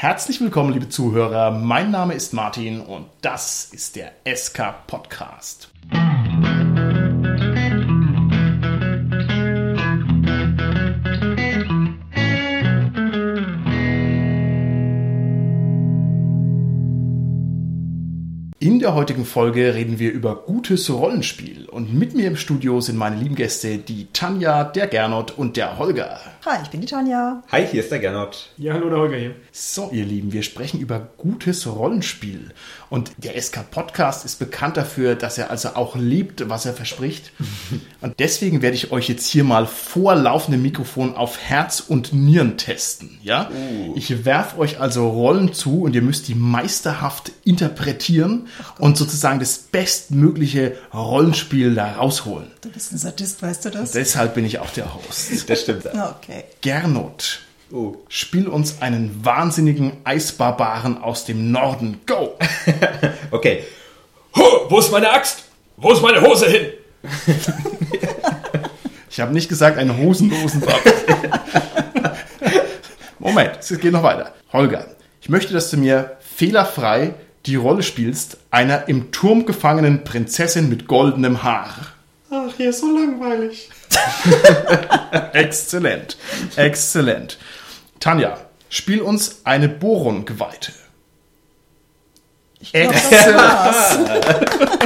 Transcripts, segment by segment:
Herzlich willkommen, liebe Zuhörer. Mein Name ist Martin und das ist der SK Podcast. In der heutigen Folge reden wir über gutes Rollenspiel und mit mir im Studio sind meine lieben Gäste, die Tanja, der Gernot und der Holger. Hi, ich bin die Tanja. Hi, hier ist der Gernot. Ja, hallo, der Holger hier. So, ihr Lieben, wir sprechen über gutes Rollenspiel. Und der SK Podcast ist bekannt dafür, dass er also auch liebt, was er verspricht. Und deswegen werde ich euch jetzt hier mal vor laufendem Mikrofon auf Herz und Nieren testen. Ja? Ich werfe euch also Rollen zu und ihr müsst die meisterhaft interpretieren und sozusagen das bestmögliche Rollenspiel da rausholen. Du bist ein Sadist, weißt du das? Deshalb bin ich auch der Host. Das stimmt. Okay. Gernot, Oh. spiel uns einen wahnsinnigen Eisbarbaren aus dem Norden. Go! Okay. Huh, wo ist meine Axt? Wo ist meine Hose hin? Ich habe nicht gesagt einen hosenlosen Barbaren. Moment, es geht noch weiter. Holger, ich möchte, dass du mir fehlerfrei die Rolle spielst einer im Turm gefangenen Prinzessin mit goldenem Haar. Ach, hier ist so langweilig. Exzellent, exzellent. Tanja, spiel uns eine Boron-Geweihte. War's.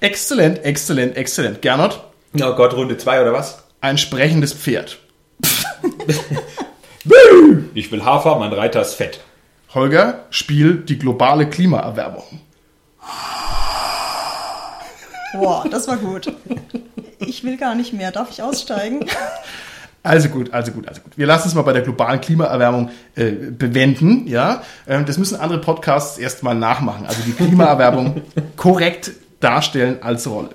Exzellent, exzellent, exzellent. Gernot, Oh Gott, Runde 2 oder was? ein sprechendes Pferd. Ich will Hafer, mein Reiter ist fett. Holger, spiel die globale Klimaerwärmung. Boah, das war gut. Ich will gar nicht mehr. Darf ich aussteigen? Also gut, also gut, also gut. Wir lassen es mal bei der globalen Klimaerwärmung äh, bewenden, ja. Ähm, das müssen andere Podcasts erstmal nachmachen. Also die Klimaerwärmung korrekt darstellen als Rolle.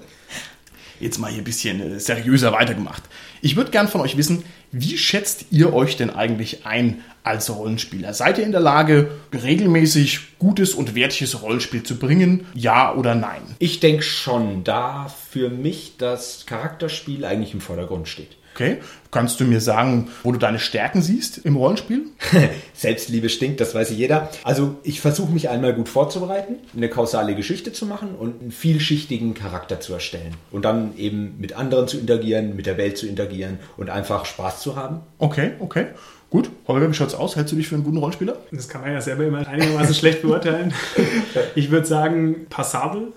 Jetzt mal hier ein bisschen äh, seriöser weitergemacht. Ich würde gern von euch wissen, wie schätzt ihr euch denn eigentlich ein als Rollenspieler? Seid ihr in der Lage, regelmäßig gutes und wertiges Rollenspiel zu bringen? Ja oder nein? Ich denke schon, da für mich das Charakterspiel eigentlich im Vordergrund steht. Okay, kannst du mir sagen, wo du deine Stärken siehst im Rollenspiel? Selbstliebe stinkt, das weiß jeder. Also ich versuche mich einmal gut vorzubereiten, eine kausale Geschichte zu machen und einen vielschichtigen Charakter zu erstellen. Und dann eben mit anderen zu interagieren, mit der Welt zu interagieren und einfach Spaß zu haben. Okay, okay. Gut. Holger, wie schaut's aus? Hältst du dich für einen guten Rollenspieler? Das kann man ja selber immer einigermaßen schlecht beurteilen. Ich würde sagen, passabel.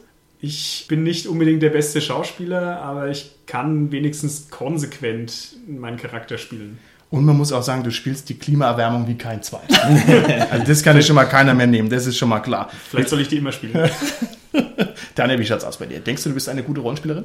Ich bin nicht unbedingt der beste Schauspieler, aber ich kann wenigstens konsequent meinen Charakter spielen. Und man muss auch sagen, du spielst die Klimaerwärmung wie kein zweiter. also das kann ja schon mal keiner mehr nehmen, das ist schon mal klar. Vielleicht soll ich die immer spielen. Daniel, wie schaut's aus bei dir? Denkst du, du bist eine gute Rollenspielerin?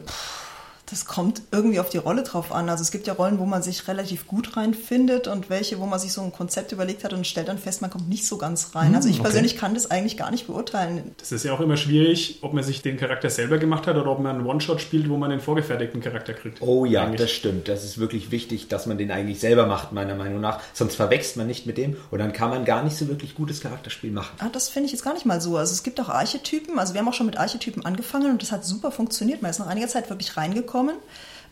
Das kommt irgendwie auf die Rolle drauf an. Also es gibt ja Rollen, wo man sich relativ gut reinfindet und welche, wo man sich so ein Konzept überlegt hat und stellt dann fest, man kommt nicht so ganz rein. Also ich okay. persönlich kann das eigentlich gar nicht beurteilen. Das ist ja auch immer schwierig, ob man sich den Charakter selber gemacht hat oder ob man einen One-Shot spielt, wo man den vorgefertigten Charakter kriegt. Oh ja, Eigentlich. das stimmt. Das ist wirklich wichtig, dass man den eigentlich selber macht, meiner Meinung nach. Sonst verwechselt man nicht mit dem und dann kann man gar nicht so wirklich gutes Charakterspiel machen. Ah, das finde ich jetzt gar nicht mal so. Also es gibt auch Archetypen. Also wir haben auch schon mit Archetypen angefangen und das hat super funktioniert. Man ist nach einiger Zeit wirklich reingekommen. kommen.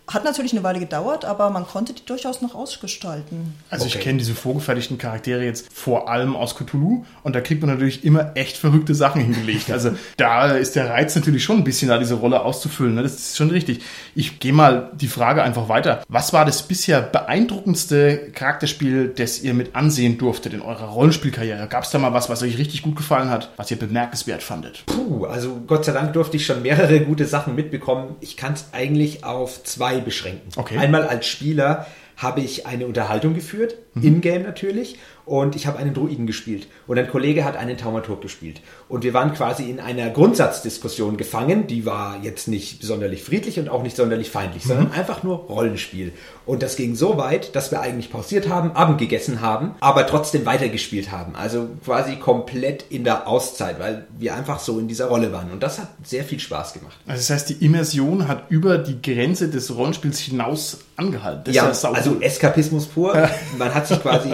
Hat natürlich eine Weile gedauert, aber man konnte die durchaus noch ausgestalten. Also ich Okay. kenne diese vorgefertigten Charaktere jetzt vor allem aus Cthulhu und da kriegt man natürlich immer echt verrückte Sachen hingelegt. Also da ist der Reiz natürlich schon ein bisschen da, diese Rolle auszufüllen. Ne? Das ist schon richtig. Ich gehe mal die Frage einfach weiter. Was war das bisher beeindruckendste Charakterspiel, das ihr mit ansehen durftet in eurer Rollenspielkarriere? Gab es da mal was, was euch richtig gut gefallen hat, was ihr bemerkenswert fandet? Puh, also Gott sei Dank durfte ich schon mehrere gute Sachen mitbekommen. Ich kann es eigentlich auf zwei beschränken. Okay. Einmal als Spieler habe ich eine Unterhaltung geführt, Mhm. im Game natürlich, und ich habe einen Druiden gespielt. Und ein Kollege hat einen Taumaturg gespielt. Und wir waren quasi in einer Grundsatzdiskussion gefangen, die war jetzt nicht sonderlich friedlich und auch nicht sonderlich feindlich, Mhm. sondern einfach nur Rollenspiel. Und das ging so weit, dass wir eigentlich pausiert haben, Abend gegessen haben, aber trotzdem weitergespielt haben. Also quasi komplett in der Auszeit, weil wir einfach so in dieser Rolle waren. Und das hat sehr viel Spaß gemacht. Also das heißt, die Immersion hat über die Grenze des Rollenspiels hinaus angehalten. Das Ja, sau also. Eskapismus pur. Man hat sich quasi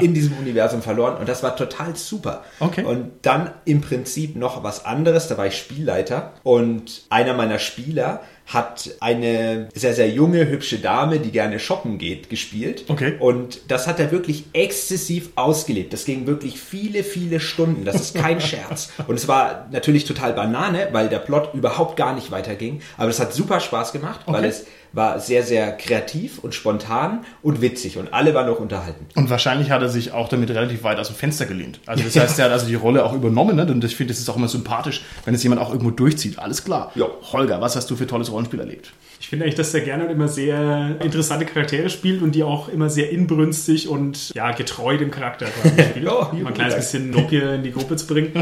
in diesem Universum verloren und das war total super. Okay. Und dann im Prinzip noch was anderes, da war ich Spielleiter und einer meiner Spieler hat eine sehr, sehr junge, hübsche Dame, die gerne shoppen geht, gespielt. Okay. Und das hat er wirklich exzessiv ausgelebt. Das ging wirklich viele, viele Stunden. Das ist kein Scherz. Und es war natürlich total Banane, weil der Plot überhaupt gar nicht weiterging. Aber es hat super Spaß gemacht, weil Okay. es war sehr, sehr kreativ und spontan und witzig. Und alle waren noch unterhalten. Und wahrscheinlich hat er sich auch damit relativ weit aus dem Fenster gelehnt. Also das heißt, er hat also die Rolle auch übernommen. Ne? Und ich finde, es ist auch immer sympathisch, wenn es jemand auch irgendwo durchzieht. Alles klar. Ja. Holger, was hast du für tolles Rollenspiel erlebt? Ich finde eigentlich, dass der gerne und immer sehr interessante Charaktere spielt und die auch immer sehr inbrünstig und ja, getreu dem Charakter quasi spielt. Ja, um ein kleines bisschen Nokia in die Gruppe zu bringen.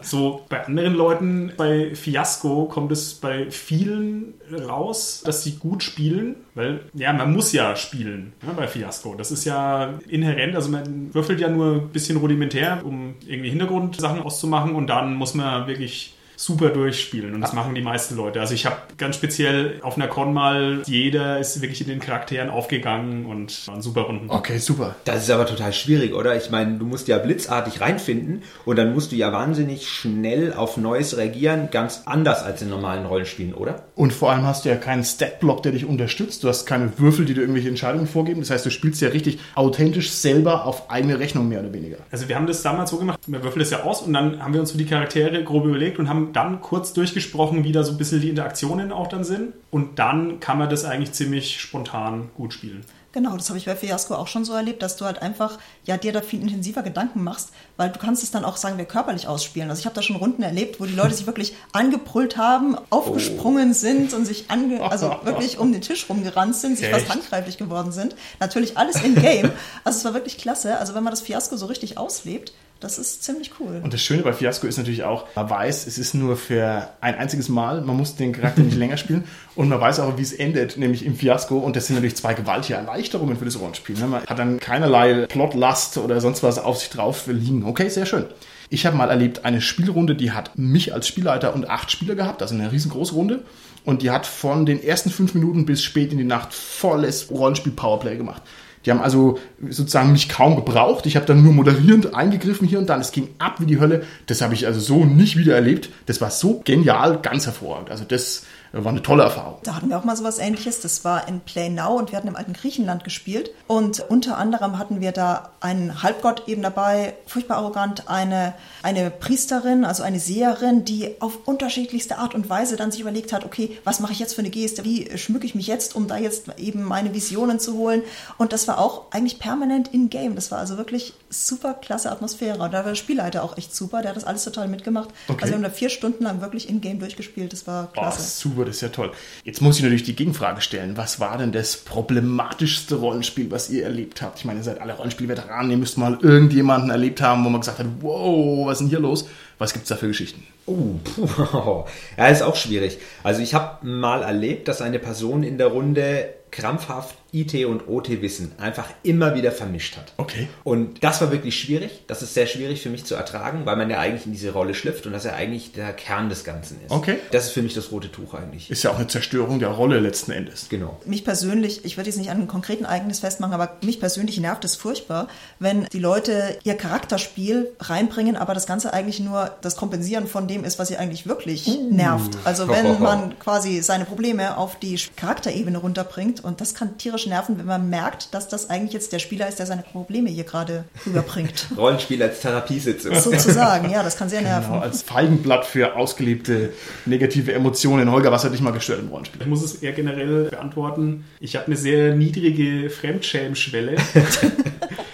So bei anderen Leuten, bei Fiasco kommt es bei vielen raus, dass sie gut spielen, weil ja, man muss ja spielen ne, bei Fiasco. Das ist ja inhärent, also man würfelt ja nur ein bisschen rudimentär, um irgendwie Hintergrundsachen auszumachen und dann muss man wirklich super durchspielen und das machen die meisten Leute. Also ich habe ganz speziell auf einer Con mal, jeder ist wirklich in den Charakteren aufgegangen und waren super Runden. Okay, super. Das ist aber total schwierig, oder? Ich meine, du musst ja blitzartig reinfinden und dann musst du ja wahnsinnig schnell auf Neues reagieren, ganz anders als in normalen Rollenspielen, oder? Und vor allem hast du ja keinen Stat-Block, der dich unterstützt. Du hast keine Würfel, die dir irgendwelche Entscheidungen vorgeben. Das heißt, du spielst ja richtig authentisch selber auf eigene Rechnung mehr oder weniger. Also wir haben das damals so gemacht, wir würfeln das ja aus und dann haben wir uns so die Charaktere grob überlegt und haben dann kurz durchgesprochen, wie da so ein bisschen die Interaktionen auch dann sind. Und dann kann man das eigentlich ziemlich spontan gut spielen. Genau, das habe ich bei Fiasco auch schon so erlebt, dass du halt einfach ja dir da viel intensiver Gedanken machst, weil du kannst es dann auch sagen wir körperlich ausspielen. Also ich habe da schon Runden erlebt, wo die Leute sich wirklich angebrüllt haben, aufgesprungen sind und sich ange also wirklich um den Tisch rumgerannt sind, sich fast Echt? handgreiflich geworden sind. Natürlich alles in Game. Also es war wirklich klasse. Also wenn man das Fiasco so richtig auslebt, das ist ziemlich cool. Und das Schöne bei Fiasco ist natürlich auch, man weiß, es ist nur für ein einziges Mal, man muss den Charakter nicht länger spielen und man weiß auch, wie es endet, nämlich im Fiasco und das sind natürlich zwei gewaltige Erleichterungen für das Rollenspiel. ne? Man hat dann keinerlei Plotlast oder sonst was auf sich drauf liegen. Okay, sehr schön. Ich habe mal erlebt, eine Spielrunde, die hat mich als Spielleiter und acht Spieler gehabt, also eine riesengroße Runde. Und die hat von den ersten fünf Minuten bis spät in die Nacht volles Rollenspiel-Powerplay gemacht. Die haben also sozusagen mich kaum gebraucht. Ich habe dann nur moderierend eingegriffen hier und dann. Es ging ab wie die Hölle. Das habe ich also so nicht wieder erlebt. Das war so genial, ganz hervorragend. Also das war eine tolle Erfahrung. Da hatten wir auch mal sowas ähnliches. Das war in Play Now und wir hatten im alten Griechenland gespielt. Und unter anderem hatten wir da einen Halbgott eben dabei, furchtbar arrogant, eine, eine Priesterin, also eine Seherin, die auf unterschiedlichste Art und Weise dann sich überlegt hat, okay, was mache ich jetzt für eine Geste? Wie schmücke ich mich jetzt, um da jetzt eben meine Visionen zu holen? Und das war auch eigentlich permanent in-game. Das war also wirklich super klasse Atmosphäre. Und da war der Spielleiter auch echt super. Der hat das alles total mitgemacht. Okay. Also wir haben da vier Stunden lang wirklich in-game durchgespielt. Das war klasse. super, das ist ja toll. Jetzt muss ich natürlich die Gegenfrage stellen. Was war denn das problematischste Rollenspiel, was ihr erlebt habt? Ich meine, ihr seid alle Rollenspielveteranen, ihr müsst mal irgendjemanden erlebt haben, wo man gesagt hat, wow, was ist denn hier los? Was gibt's da für Geschichten? Oh, puh. ja, ist auch schwierig. Also ich habe mal erlebt, dass eine Person in der Runde krampfhaft IT und OT-Wissen einfach immer wieder vermischt hat. Okay. Und das war wirklich schwierig. Das ist sehr schwierig für mich zu ertragen, weil man ja eigentlich in diese Rolle schlüpft und das ja eigentlich der Kern des Ganzen ist. Okay. Das ist für mich das rote Tuch eigentlich. Ist ja auch eine Zerstörung der Rolle letzten Endes. Genau. mich persönlich, ich würde jetzt nicht an einem konkreten Ereignis festmachen, aber mich persönlich nervt es furchtbar, wenn die Leute ihr Charakterspiel reinbringen, aber das Ganze eigentlich nur das Kompensieren von dem ist, was sie eigentlich wirklich nervt. Also wenn man quasi seine Probleme auf die Charakterebene runterbringt und das kann tierisch nerven, wenn man merkt, dass das eigentlich jetzt der Spieler ist, der seine Probleme hier gerade rüberbringt. Rollenspiel als Therapiesitzung. Sozusagen, ja, das kann sehr nerven. Genau, als Feigenblatt für ausgelebte negative Emotionen. Holger, was hat dich mal gestört im Rollenspiel? Ich muss es eher generell beantworten. Ich habe eine sehr niedrige Fremdschämschwelle.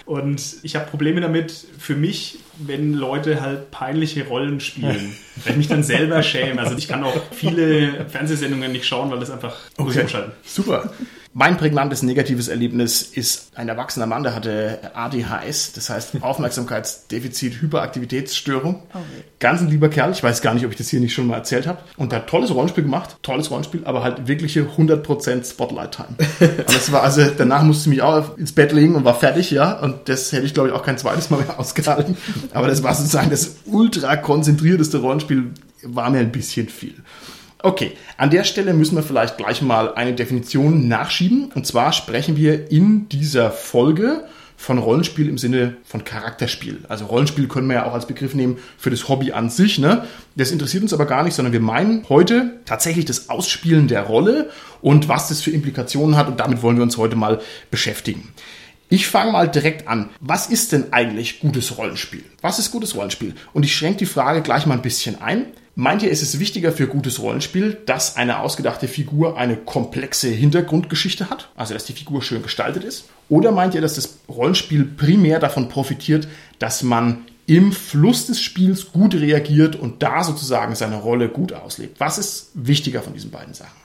Und ich habe Probleme damit für mich, wenn Leute halt peinliche Rollen spielen. Weil ich mich dann selber schäme. Also ich kann auch viele Fernsehsendungen nicht schauen, weil das einfach muss ich umschalten. Super. Mein prägnantes negatives Erlebnis ist ein erwachsener Mann, der hatte ADHS, das heißt Aufmerksamkeitsdefizit, Hyperaktivitätsstörung. Oh weh. Ganz ein lieber Kerl, ich weiß gar nicht, ob ich das hier nicht schon mal erzählt habe. Und der hat tolles Rollenspiel gemacht, tolles Rollenspiel, aber halt wirkliche 100% Spotlight-Time. Und das war also, danach musste ich mich auch ins Bett legen und war fertig, ja. Und das hätte ich, glaube ich, auch kein zweites Mal mehr ausgehalten. Aber das war sozusagen das ultra konzentrierteste Rollenspiel, war mir ein bisschen viel. Okay, an der Stelle müssen wir vielleicht gleich mal eine Definition nachschieben. Und zwar sprechen wir in dieser Folge von Rollenspiel im Sinne von Charakterspiel. Also Rollenspiel können wir ja auch als Begriff nehmen für das Hobby an sich. Ne? Das interessiert uns aber gar nicht, sondern wir meinen heute tatsächlich das Ausspielen der Rolle und was das für Implikationen hat. Und damit wollen wir uns heute mal beschäftigen. Ich fange mal direkt an. Was ist denn eigentlich gutes Rollenspiel? Was ist gutes Rollenspiel? Und ich schränke die Frage gleich mal ein bisschen ein. Meint ihr, ist es wichtiger für gutes Rollenspiel, dass eine ausgedachte Figur eine komplexe Hintergrundgeschichte hat? Also, dass die Figur schön gestaltet ist? Oder meint ihr, dass das Rollenspiel primär davon profitiert, dass man im Fluss des Spiels gut reagiert und da sozusagen seine Rolle gut auslebt? Was ist wichtiger von diesen beiden Sachen?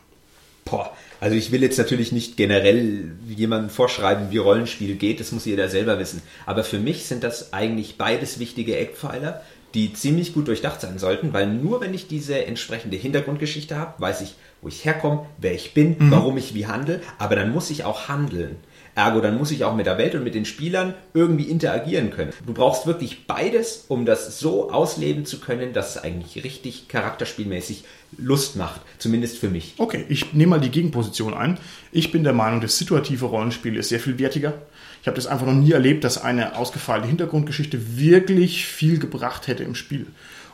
Boah, also ich will jetzt natürlich nicht generell jemandem vorschreiben, wie Rollenspiel geht, das muss jeder selber wissen. Aber für mich sind das eigentlich beides wichtige Eckpfeiler, die ziemlich gut durchdacht sein sollten, weil nur wenn ich diese entsprechende Hintergrundgeschichte habe, weiß ich, wo ich herkomme, wer ich bin, mhm. warum ich wie handle, aber dann muss ich auch handeln. Ergo, dann muss ich auch mit der Welt und mit den Spielern irgendwie interagieren können. Du brauchst wirklich beides, um das so ausleben zu können, dass es eigentlich richtig charakterspielmäßig Lust macht. Zumindest für mich. Okay, ich nehme mal die Gegenposition ein. Ich bin der Meinung, das situative Rollenspiel ist sehr viel wertiger. Ich habe das einfach noch nie erlebt, dass eine ausgefeilte Hintergrundgeschichte wirklich viel gebracht hätte im Spiel.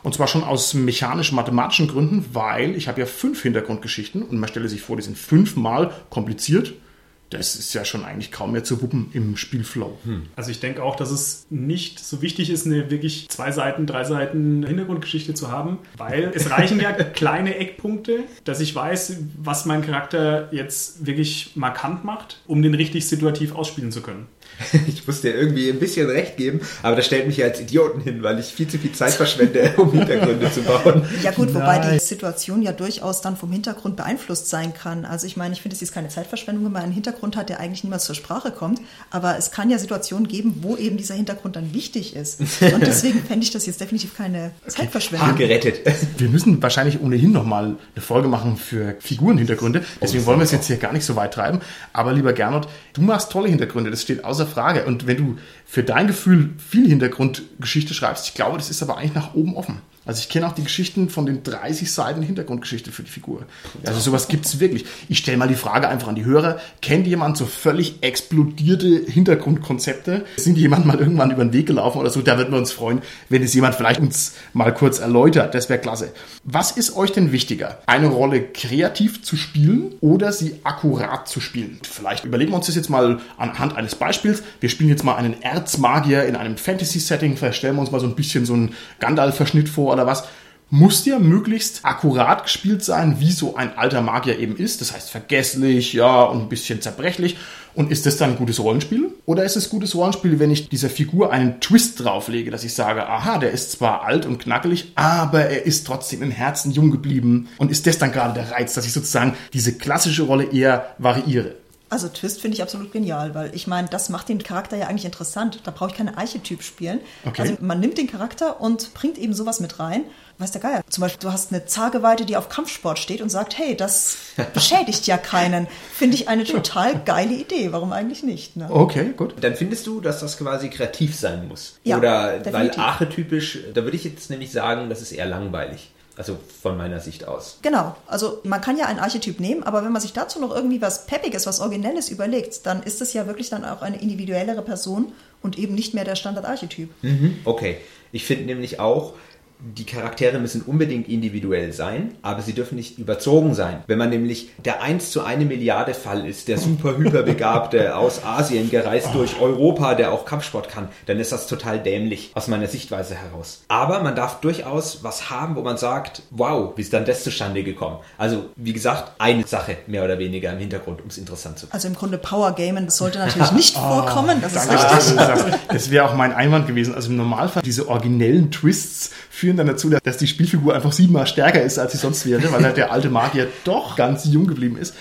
Und zwar schon aus mechanisch-mathematischen Gründen, weil ich habe ja fünf Hintergrundgeschichten und man stelle sich vor, die sind fünfmal kompliziert das ist ja schon eigentlich kaum mehr zu wuppen im Spielflow. Hm. Also ich denke auch, dass es nicht so wichtig ist, eine wirklich zwei Seiten, drei Seiten Hintergrundgeschichte zu haben, weil es reichen ja kleine Eckpunkte, dass ich weiß, was mein Charakter jetzt wirklich markant macht, um den richtig situativ ausspielen zu können. Ich muss dir irgendwie ein bisschen recht geben, aber das stellt mich ja als Idioten hin, weil ich viel zu viel Zeit verschwende, um Hintergründe zu bauen. Ja gut, wobei Nein. die Situation ja durchaus dann vom Hintergrund beeinflusst sein kann. Also ich meine, ich finde, es ist keine Zeitverschwendung, wenn man einen Hintergrund hat, der eigentlich niemals zur Sprache kommt. Aber es kann ja Situationen geben, wo eben dieser Hintergrund dann wichtig ist. Und deswegen fände ich das jetzt definitiv keine Zeitverschwendung. Okay. gerettet. Wir müssen wahrscheinlich ohnehin nochmal eine Folge machen für Figurenhintergründe. Deswegen wollen wir es jetzt hier gar nicht so weit treiben. Aber lieber Gernot, du machst tolle Hintergründe. Das steht außer Frage. Und wenn du für dein Gefühl viel Hintergrundgeschichte schreibst, ich glaube, das ist aber eigentlich nach oben offen. Also ich kenne auch die Geschichten von den 30 Seiten Hintergrundgeschichte für die Figur. Also sowas gibt es wirklich. Ich stelle mal die Frage einfach an die Hörer. Kennt jemand so völlig explodierte Hintergrundkonzepte? Sind jemand mal irgendwann über den Weg gelaufen oder so? Da würden wir uns freuen, wenn es jemand vielleicht uns mal kurz erläutert. Das wäre klasse. Was ist euch denn wichtiger? Eine Rolle kreativ zu spielen oder sie akkurat zu spielen? Vielleicht überlegen wir uns das jetzt mal anhand eines Beispiels. Wir spielen jetzt mal einen Erzmagier in einem Fantasy-Setting. Vielleicht stellen wir uns mal so ein bisschen so einen Gandalf-Verschnitt vor oder was, muss dir möglichst akkurat gespielt sein, wie so ein alter Magier eben ist. Das heißt vergesslich, ja, und ein bisschen zerbrechlich. Und ist das dann ein gutes Rollenspiel? Oder ist es gutes Rollenspiel, wenn ich dieser Figur einen Twist drauflege, dass ich sage, aha, der ist zwar alt und knackelig, aber er ist trotzdem im Herzen jung geblieben. Und ist das dann gerade der Reiz, dass ich sozusagen diese klassische Rolle eher variiere? Also Twist finde ich absolut genial, weil ich meine, das macht den Charakter ja eigentlich interessant. Da brauche ich keine Archetyp spielen. Okay. Also man nimmt den Charakter und bringt eben sowas mit rein. Weiß der Geier. Zum Beispiel, du hast eine Zageweite, die auf Kampfsport steht und sagt, hey, das beschädigt ja keinen. Finde ich eine total geile Idee. Warum eigentlich nicht? Ne? Okay, gut. Dann findest du, dass das quasi kreativ sein muss. Ja, Oder definitiv. weil archetypisch, da würde ich jetzt nämlich sagen, das ist eher langweilig. Also von meiner Sicht aus. Genau. Also man kann ja einen Archetyp nehmen, aber wenn man sich dazu noch irgendwie was Peppiges, was Originelles überlegt, dann ist das ja wirklich dann auch eine individuellere Person und eben nicht mehr der Standardarchetyp. Mhm. Okay. Ich finde nämlich auch, die Charaktere müssen unbedingt individuell sein, aber sie dürfen nicht überzogen sein. Wenn man nämlich der 1 zu 1 Milliarde Fall ist, der super hyperbegabte aus Asien gereist durch Europa, der auch Kampfsport kann, dann ist das total dämlich aus meiner Sichtweise heraus. Aber man darf durchaus was haben, wo man sagt, wow, wie ist dann das zustande gekommen? Also, wie gesagt, eine Sache mehr oder weniger im Hintergrund, um es interessant zu machen. Also im Grunde Power Gamen, das sollte natürlich nicht vorkommen, das ist richtig. Das wäre auch mein Einwand gewesen. Also im Normalfall diese originellen Twists führen dann dazu, dass die Spielfigur einfach siebenmal stärker ist, als sie sonst wäre, weil halt der alte Magier doch ganz jung geblieben ist.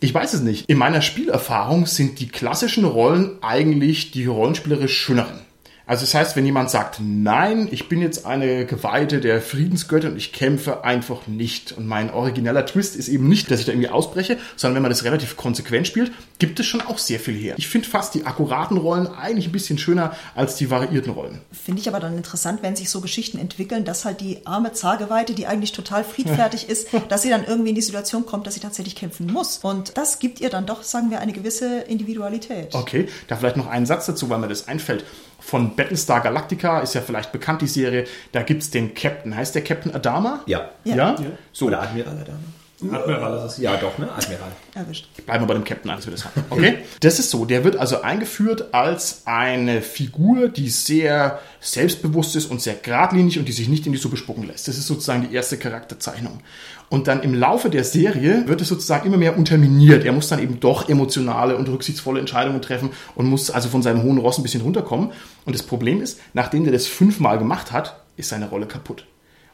Ich weiß es nicht. In meiner Spielerfahrung sind die klassischen Rollen eigentlich die rollenspielerisch schöneren. Also das heißt, wenn jemand sagt, nein, ich bin jetzt eine Geweihte der Friedensgötter und ich kämpfe einfach nicht. Und mein origineller Twist ist eben nicht, dass ich da irgendwie ausbreche, sondern wenn man das relativ konsequent spielt, gibt es schon auch sehr viel her. Ich finde fast die akkuraten Rollen eigentlich ein bisschen schöner als die variierten Rollen. Finde ich aber dann interessant, wenn sich so Geschichten entwickeln, dass halt die arme Zageweite, die eigentlich total friedfertig ist, dass sie dann irgendwie in die Situation kommt, dass sie tatsächlich kämpfen muss. Und das gibt ihr dann doch, sagen wir, eine gewisse Individualität. Okay, da vielleicht noch einen Satz dazu, weil mir das einfällt. Von Battlestar Galactica ist ja vielleicht bekannt die Serie. Da gibt es den Captain. Heißt der Captain Adama? Ja. Ja. So, Oder Admiral Adama? Admiral ist es. Ja, doch, ne? Admiral. Erwischt. bleiben wir bei dem Captain an, dass wir das haben. Okay? Das ist so. Der wird also eingeführt als eine Figur, die sehr selbstbewusst ist und sehr geradlinig und die sich nicht in die Suppe spucken lässt. Das ist sozusagen die erste Charakterzeichnung. Und dann im Laufe der Serie wird es sozusagen immer mehr unterminiert. Er muss dann eben doch emotionale und rücksichtsvolle Entscheidungen treffen und muss also von seinem hohen Ross ein bisschen runterkommen. Und das Problem ist, nachdem er das fünfmal gemacht hat, ist seine Rolle kaputt.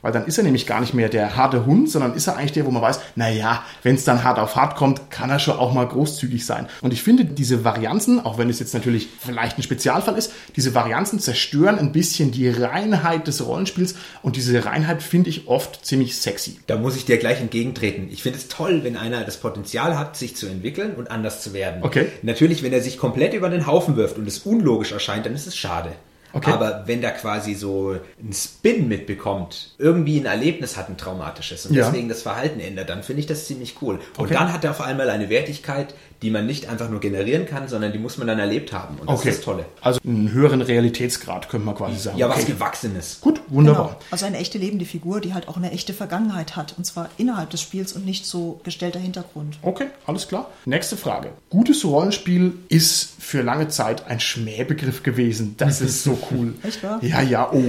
Weil dann ist er nämlich gar nicht mehr der harte Hund, sondern ist er eigentlich der, wo man weiß, naja, wenn es dann hart auf hart kommt, kann er schon auch mal großzügig sein. Und ich finde, diese Varianzen, auch wenn es jetzt natürlich vielleicht ein Spezialfall ist, diese Varianzen zerstören ein bisschen die Reinheit des Rollenspiels und diese Reinheit finde ich oft ziemlich sexy. Da muss ich dir gleich entgegentreten. Ich finde es toll, wenn einer das Potenzial hat, sich zu entwickeln und anders zu werden. Okay. Natürlich, wenn er sich komplett über den Haufen wirft und es unlogisch erscheint, dann ist es schade. Okay. Aber wenn der quasi so einen Spin mitbekommt, irgendwie ein Erlebnis hat, ein traumatisches und Ja. deswegen das Verhalten ändert, dann finde ich das ziemlich cool. Und Okay. dann hat er auf einmal eine Wertigkeit, die man nicht einfach nur generieren kann, sondern die muss man dann erlebt haben. Und das Okay. ist das Tolle. Also einen höheren Realitätsgrad, könnte man quasi sagen. Ja, was okay. Gewachsenes. Gut, wunderbar. Genau. Also eine echte lebende Figur, die halt auch eine echte Vergangenheit hat. Und zwar innerhalb des Spiels und nicht so gestellter Hintergrund. Okay, alles klar. Nächste Frage. Gutes Rollenspiel ist für lange Zeit ein Schmähbegriff gewesen. Das ist so cool. Echt wahr? Ja, ja, oh.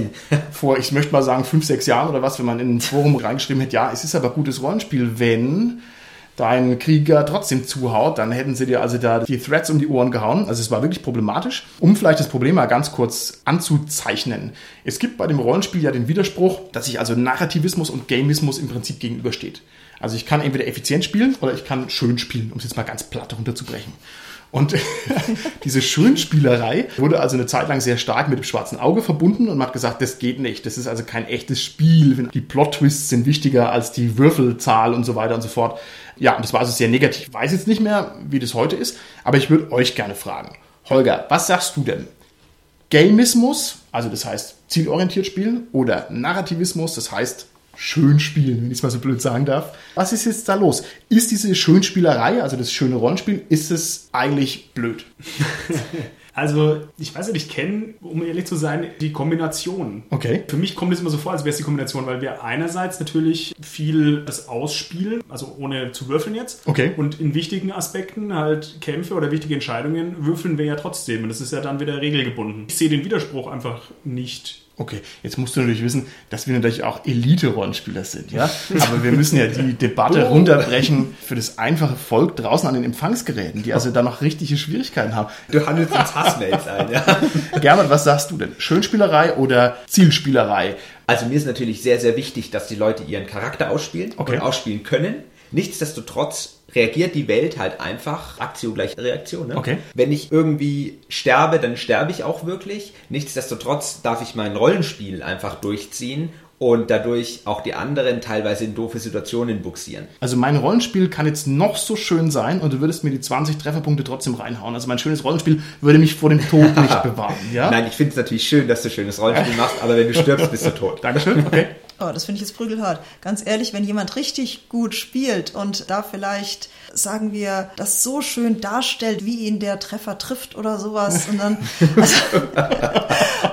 Vor, ich möchte mal sagen, fünf, sechs Jahren oder was, wenn man in ein Forum reingeschrieben hätte, ja, es ist aber gutes Rollenspiel, wenn dein Krieger trotzdem zuhaut, dann hätten sie dir also da die Threads um die Ohren gehauen. Also es war wirklich problematisch. Um vielleicht das Problem mal ganz kurz anzuzeichnen. Es gibt bei dem Rollenspiel ja den Widerspruch, dass sich also Narrativismus und Gamismus im Prinzip gegenübersteht. Also ich kann entweder effizient spielen oder ich kann schön spielen, um es jetzt mal ganz platt runterzubrechen. Und diese Schönspielerei wurde also eine Zeit lang sehr stark mit dem schwarzen Auge verbunden und man hat gesagt, das geht nicht. Das ist also kein echtes Spiel. Die Plot-Twists sind wichtiger als die Würfelzahl und so weiter und so fort. Ja, und das war also sehr negativ. Ich weiß jetzt nicht mehr, wie das heute ist, aber ich würde euch gerne fragen. Holger, was sagst du denn? Gamismus, also das heißt zielorientiert spielen, oder Narrativismus, das heißt schön spielen, wenn ich es mal so blöd sagen darf. Was ist jetzt da los? Ist diese Schönspielerei, also das schöne Rollenspiel, ist es eigentlich blöd? Also, ich weiß nicht, ich kenne, um ehrlich zu sein, die Kombination. Okay. Für mich kommt es immer so vor, als wäre es die Kombination, weil wir einerseits natürlich viel das ausspielen, also ohne zu würfeln jetzt. Okay. Und in wichtigen Aspekten, halt Kämpfe oder wichtige Entscheidungen, würfeln wir ja trotzdem. Und das ist ja dann wieder regelgebunden. Ich sehe den Widerspruch einfach nicht. Okay, jetzt musst du natürlich wissen, dass wir natürlich auch Elite-Rollenspieler sind, ja? Aber wir müssen ja die Debatte runterbrechen für das einfache Volk draußen an den Empfangsgeräten, die also da noch richtige Schwierigkeiten haben. Du handelst uns Hassmails ein, ja. German, was sagst du denn? Schönspielerei oder Zielspielerei? Also mir ist natürlich sehr, sehr wichtig, dass die Leute ihren Charakter ausspielen Okay. und ausspielen können. Nichtsdestotrotz reagiert die Welt halt einfach Aktio gleich Reaktion. Ne? Okay. Wenn ich irgendwie sterbe, dann sterbe ich auch wirklich. Nichtsdestotrotz darf ich mein Rollenspiel einfach durchziehen und dadurch auch die anderen teilweise in doofe Situationen buxieren. Also mein Rollenspiel kann jetzt noch so schön sein und du würdest mir die 20 Trefferpunkte trotzdem reinhauen. Also mein schönes Rollenspiel würde mich vor dem Tod nicht bewahren, ja? Nein, ich finde es natürlich schön, dass du schönes Rollenspiel machst, aber wenn du stirbst, bist du tot. Dankeschön, okay. Oh, das finde ich jetzt prügelhart. Ganz ehrlich, wenn jemand richtig gut spielt und da vielleicht, sagen wir, das so schön darstellt, wie ihn der Treffer trifft oder sowas, und dann, also,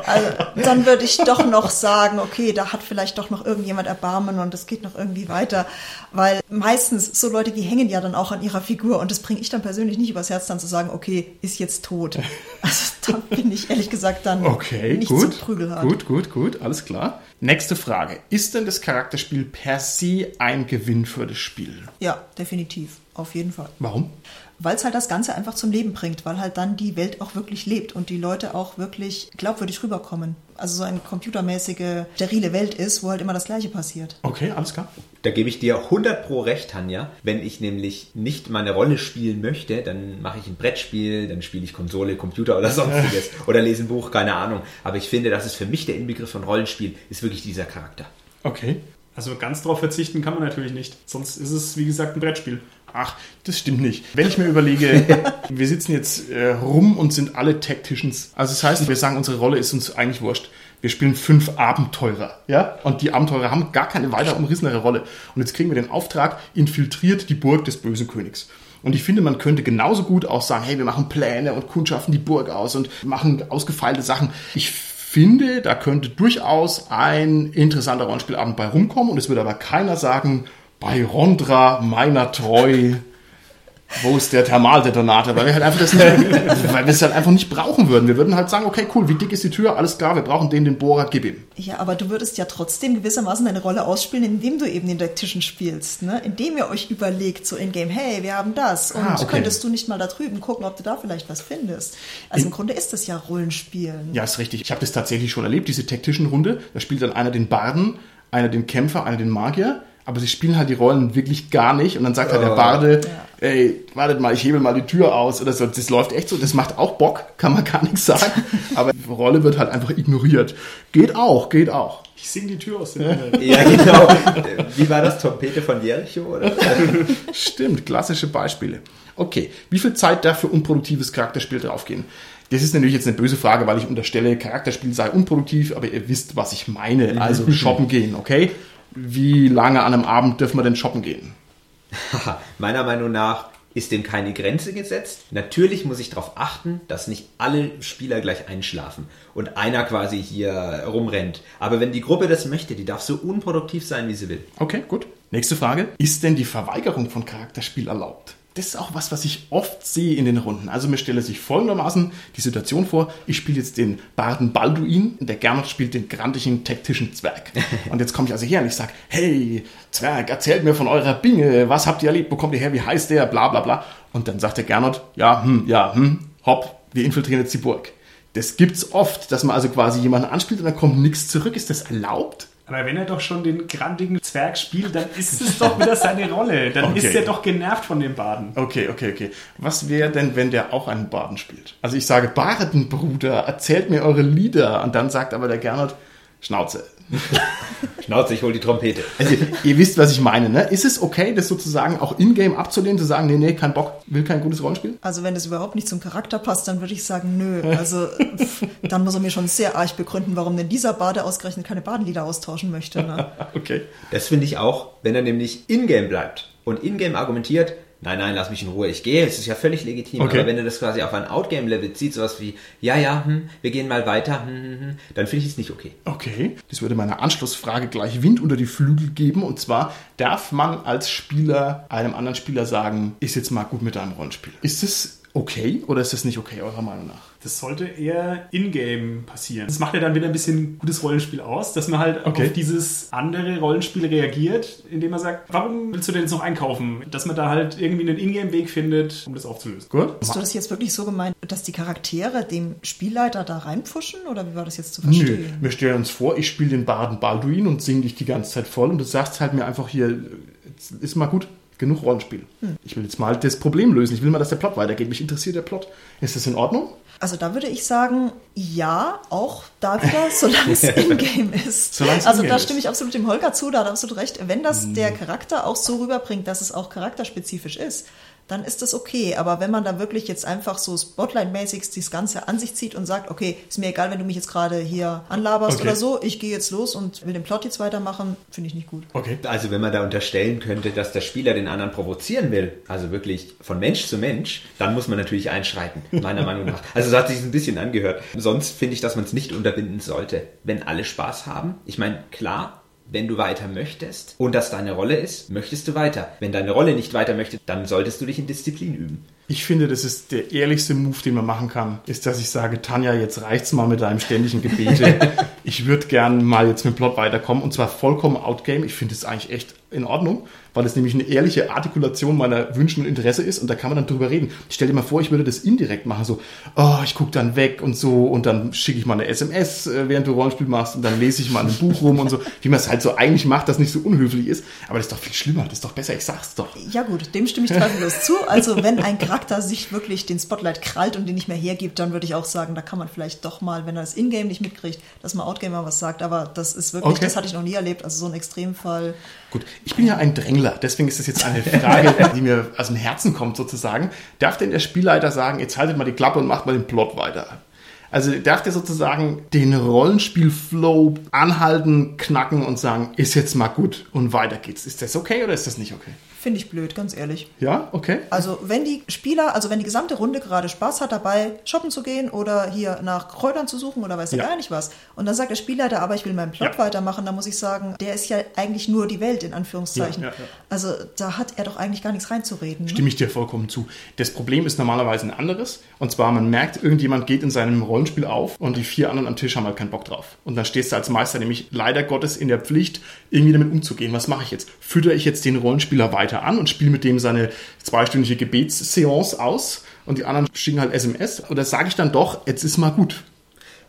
also, dann würde ich doch noch sagen, okay, da hat vielleicht doch noch irgendjemand Erbarmen und es geht noch irgendwie weiter. Weil meistens so Leute, die hängen ja dann auch an ihrer Figur und das bringe ich dann persönlich nicht übers Herz, dann zu sagen, okay, ist jetzt tot. Also da bin ich ehrlich gesagt dann Okay, nicht gut. so prügelhart. Gut, gut, gut, alles klar. Nächste Frage. Ist denn das Charakterspiel per se ein Gewinn für das Spiel? Ja, definitiv. Auf jeden Fall. Warum? Weil es halt das Ganze einfach zum Leben bringt, weil halt dann die Welt auch wirklich lebt und die Leute auch wirklich glaubwürdig rüberkommen. Also so eine computermäßige, sterile Welt ist, wo halt immer das Gleiche passiert. Okay, alles klar. Da gebe ich dir 100 pro recht, Tanja. Wenn ich nämlich nicht meine Rolle spielen möchte, dann mache ich ein Brettspiel, dann spiele ich Konsole, Computer oder sonstiges oder lese ein Buch, keine Ahnung. Aber ich finde, das ist für mich der Inbegriff von Rollenspiel, ist wirklich dieser Charakter. Okay. Also ganz darauf verzichten kann man natürlich nicht. Sonst ist es, wie gesagt, ein Brettspiel. Ach, das stimmt nicht. Wenn ich mir überlege, wir sitzen jetzt äh, rum und sind alle Tacticians. Also das heißt, wir sagen, unsere Rolle ist uns eigentlich wurscht. Wir spielen fünf Abenteurer, ja? Und die Abenteurer haben gar keine weiter umrissenere Rolle. Und jetzt kriegen wir den Auftrag, infiltriert die Burg des bösen Königs. Und ich finde, man könnte genauso gut auch sagen, hey, wir machen Pläne und kundschaften die Burg aus und machen ausgefeilte Sachen. Ich finde, da könnte durchaus ein interessanter Rollenspielabend bei rumkommen und es würde aber keiner sagen, bei Rondra, meiner treu, wo ist der Thermaldetonator? Weil wir halt einfach das nicht, weil wir es halt einfach nicht brauchen würden. Wir würden halt sagen, okay, cool, wie dick ist die Tür? Alles klar, wir brauchen den, den Bohrer, gib ihm. Ja, aber du würdest ja trotzdem gewissermaßen deine Rolle ausspielen, indem du eben den Taktischen spielst, ne? Indem ihr euch überlegt, so in-game, hey, wir haben das. Und Ah, okay. könntest du nicht mal da drüben gucken, ob du da vielleicht was findest. Also im Grunde ist das ja Rollenspielen. Ja, ist richtig. Ich habe das tatsächlich schon erlebt, diese Tactician-Runde. Da spielt dann einer den Barden, einer den Kämpfer, einer den Magier. Aber sie spielen halt die Rollen wirklich gar nicht. Und dann sagt halt der Barde, ey, wartet mal, ich hebe mal die Tür aus oder so. Das läuft echt so. Das macht auch Bock, kann man gar nichts sagen. Aber die Rolle wird halt einfach ignoriert. Geht auch, geht auch. Ich singe die Tür aus dem Himmel. Ja, genau. Wie war das? Trompete von Jericho? Oder? Stimmt, klassische Beispiele. Okay, wie viel Zeit darf für unproduktives Charakterspiel draufgehen? Das ist natürlich jetzt eine böse Frage, weil ich unterstelle, Charakterspiel sei unproduktiv, aber ihr wisst, was ich meine. Also shoppen gehen, okay? Wie lange an einem Abend dürfen wir denn shoppen gehen? Haha, Meiner Meinung nach ist dem keine Grenze gesetzt. Natürlich muss ich darauf achten, dass nicht alle Spieler gleich einschlafen und einer quasi hier rumrennt. Aber wenn die Gruppe das möchte, die darf so unproduktiv sein, wie sie will. Okay, gut. Nächste Frage. Ist denn die Verweigerung von Charakterspiel erlaubt? Das ist auch was, was ich oft sehe in den Runden. Also mir stelle sich folgendermaßen die Situation vor, ich spiele jetzt den Barden Balduin, der Gernot spielt den grantigen taktischen Zwerg. Und jetzt komme ich also her und ich sage, hey, Zwerg, erzählt mir von eurer Binge, was habt ihr erlebt, wo kommt ihr her, wie heißt der, bla bla bla. Und dann sagt der Gernot, ja, hm, ja, hm, hopp, wir infiltrieren jetzt die Burg. Das gibt's oft, dass man also quasi jemanden anspielt und dann kommt nichts zurück. Ist das erlaubt? Aber wenn er doch schon den grandigen Zwerg spielt, dann ist es doch wieder seine Rolle. Dann Okay. ist er doch genervt von dem Baden. Okay, okay, okay. Was wäre denn, wenn der auch einen Baden spielt? Also ich sage, Bardenbruder, erzählt mir eure Lieder. Und dann sagt aber der Gernot, Schnauze. Schnauze, ich hol die Trompete. Also ihr wisst, was ich meine, ne? Ist es okay, das sozusagen auch in-game abzulehnen, zu sagen, nee, nee, kein Bock, will kein gutes Rollenspiel? Also wenn es überhaupt nicht zum Charakter passt, dann würde ich sagen, nö. Also pff, dann muss er mir schon sehr arg begründen, warum denn dieser Bade ausgerechnet keine Badenlieder austauschen möchte. Ne? Okay. Das finde ich auch, wenn er nämlich in-game bleibt und in-game argumentiert, nein, nein, lass mich in Ruhe, ich gehe, es ist ja völlig legitim. Okay. Aber wenn er das quasi auf ein Outgame-Level zieht, sowas wie, ja, ja, hm, wir gehen mal weiter, hm, hm, hm, dann finde ich es nicht okay. Okay, das würde meiner Anschlussfrage gleich Wind unter die Flügel geben. Und zwar, darf man als Spieler einem anderen Spieler sagen, ist jetzt mal gut mit deinem Rollenspiel? Ist das okay oder ist das nicht okay, eurer Meinung nach? Das sollte eher in-game passieren. Das macht ja dann wieder ein bisschen gutes Rollenspiel aus, dass man halt Okay. auf dieses andere Rollenspiel reagiert, indem man sagt, warum willst du denn jetzt noch einkaufen? Dass man da halt irgendwie einen in-game-Weg findet, um das aufzulösen. Gut? Hast du das jetzt wirklich so gemeint, dass die Charaktere dem Spielleiter da reinpfuschen oder wie war das jetzt zu Nö, verstehen? wir stellen uns vor, ich spiele den Baden Balduin und singe dich die ganze Zeit voll und du sagst halt mir einfach hier, ist mal gut, genug Rollenspiel. Ich will jetzt mal das Problem lösen. Ich will mal, dass der Plot weitergeht. Mich interessiert der Plot. Ist das in Ordnung? Also da würde ich sagen, ja, auch da wieder, solange es in-game ist. Also in-game da stimme ich absolut dem Holger zu, da hat er absolut recht. Wenn das Mhm. der Charakter auch so rüberbringt, dass es auch charakterspezifisch ist, dann ist das okay. Aber wenn man da wirklich jetzt einfach so Spotlight-mäßig das Ganze an sich zieht und sagt, okay, ist mir egal, wenn du mich jetzt gerade hier anlaberst Okay. oder so, ich gehe jetzt los und will den Plot jetzt weitermachen, finde ich nicht gut. Okay. Also wenn man da unterstellen könnte, dass der Spieler den anderen provozieren will, also wirklich von Mensch zu Mensch, dann muss man natürlich einschreiten, meiner Meinung nach. Also so hat sich ein bisschen angehört. Sonst finde ich, dass man es nicht unterbinden sollte. Wenn alle Spaß haben, ich meine, klar, wenn du weiter möchtest und das deine Rolle ist, möchtest du weiter. Wenn deine Rolle nicht weiter möchte, dann solltest du dich in Disziplin üben. Ich finde, das ist der ehrlichste Move, den man machen kann, ist, dass ich sage, Tanja, jetzt reicht's mal mit deinem ständigen Gebete. ich würde gern mal jetzt mit dem Plot weiterkommen und zwar vollkommen outgame. Ich finde es eigentlich echt in Ordnung, weil es nämlich eine ehrliche Artikulation meiner Wünsche und Interesse ist und da kann man dann drüber reden. Stell dir mal vor, ich würde das indirekt machen, so, oh, ich gucke dann weg und so und dann schicke ich mal eine SMS, äh, während du Rollenspiel machst und dann lese ich mal ein Buch rum und so, wie man es halt so eigentlich macht, das nicht so unhöflich ist. Aber das ist doch viel schlimmer, das ist doch besser, ich sag's doch. Ja gut, dem stimme ich zweifellos zu. Also wenn ein Charakter sich wirklich den Spotlight krallt und den nicht mehr hergibt, dann würde ich auch sagen, da kann man vielleicht doch mal, wenn er das Ingame nicht mitkriegt, dass man Outgame mal was sagt. Aber das ist wirklich, Okay. das hatte ich noch nie erlebt. Also so ein Extremfall. Gut, ich bin ja ein Drängler, deswegen ist das jetzt eine Frage, die mir aus dem Herzen kommt sozusagen. Darf denn der Spielleiter sagen, jetzt haltet mal die Klappe und macht mal den Plot weiter? Also darf der sozusagen den Rollenspielflow anhalten, knacken und sagen, ist jetzt mal gut und weiter geht's. Ist das okay oder ist das nicht okay? Finde ich blöd, ganz ehrlich. Ja, okay. Also wenn die Spieler, also wenn die gesamte Runde gerade Spaß hat dabei, shoppen zu gehen oder hier nach Kräutern zu suchen oder weiß Ja. gar nicht was. Und dann sagt der Spielleiter, aber ich will meinen Plot Ja. weitermachen, dann muss ich sagen, der ist ja eigentlich nur die Welt in Anführungszeichen. Ja. Also da hat er doch eigentlich gar nichts reinzureden. Ne? Stimme ich dir vollkommen zu. Das Problem ist normalerweise ein anderes. Und zwar, man merkt, irgendjemand geht in seinem Rollenspiel auf und die vier anderen am Tisch haben halt keinen Bock drauf. Und dann stehst du als Meister nämlich leider Gottes in der Pflicht, irgendwie damit umzugehen. Was mache ich jetzt? Fütter ich jetzt den Rollenspieler weiter an und spiele mit dem seine zweistündige Gebetsseance aus und die anderen schicken halt SMS? Oder sage ich dann doch, jetzt ist mal gut?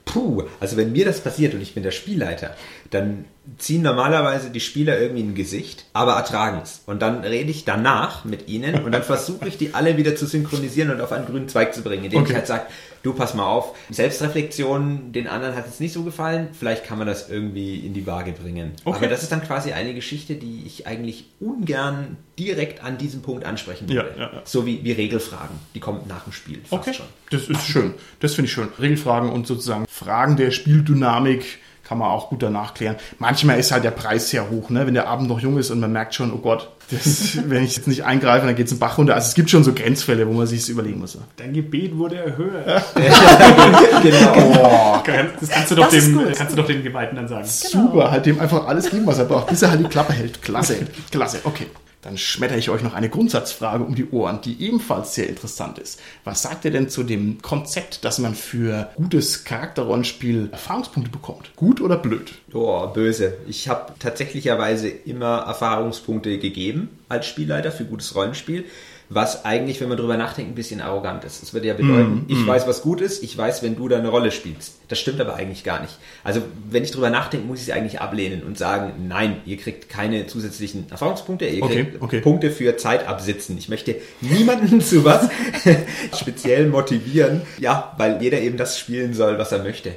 Puh, also wenn mir das passiert und ich bin der Spielleiter, dann ziehen normalerweise die Spieler irgendwie ein Gesicht, aber ertragen es. Und dann rede ich danach mit ihnen und dann versuche ich die alle wieder zu synchronisieren und auf einen grünen Zweig zu bringen, indem Okay. ich halt sage, du pass mal auf, Selbstreflexion, den anderen hat es nicht so gefallen, vielleicht kann man das irgendwie in die Waage bringen. Okay. Aber das ist dann quasi eine Geschichte, die ich eigentlich ungern direkt an diesem Punkt ansprechen Ja, würde. ja, ja. So wie, wie Regelfragen, die kommen nach dem Spiel fast Okay, schon. das ist schön. Das finde ich schön. Regelfragen und sozusagen Fragen der Spieldynamik kann man auch gut danach klären. Manchmal ist halt der Preis sehr hoch, ne? wenn der Abend noch jung ist und man merkt schon, oh Gott, das, wenn ich jetzt nicht eingreife, dann geht es einen Bach runter. Also es gibt schon so Grenzfälle, wo man sich überlegen muss. Dein Gebet wurde erhöht. genau. Das kannst du doch Das dem, kannst du doch dem Geweihten dann sagen. Super, halt dem einfach alles geben, was er braucht, bis er halt die Klappe hält. Klasse, klasse, okay. Dann schmetter ich euch noch eine Grundsatzfrage um die Ohren, die ebenfalls sehr interessant ist. Was sagt ihr denn zu dem Konzept, dass man für gutes Charakterrollenspiel Erfahrungspunkte bekommt? Gut oder blöd? Oh, böse. Ich habe tatsächlicherweise immer Erfahrungspunkte gegeben als Spielleiter für gutes Rollenspiel, was eigentlich, wenn man drüber nachdenkt, ein bisschen arrogant ist. Das würde ja bedeuten, ich weiß, was gut ist, ich weiß, wenn du deine Rolle spielst. Das stimmt aber eigentlich gar nicht. Also, wenn ich drüber nachdenke, muss ich sie eigentlich ablehnen und sagen, nein, ihr kriegt keine zusätzlichen Erfahrungspunkte, ihr Okay, kriegt okay. Punkte für Zeit absitzen. Ich möchte niemanden zu was speziell motivieren, ja, weil jeder eben das spielen soll, was er möchte.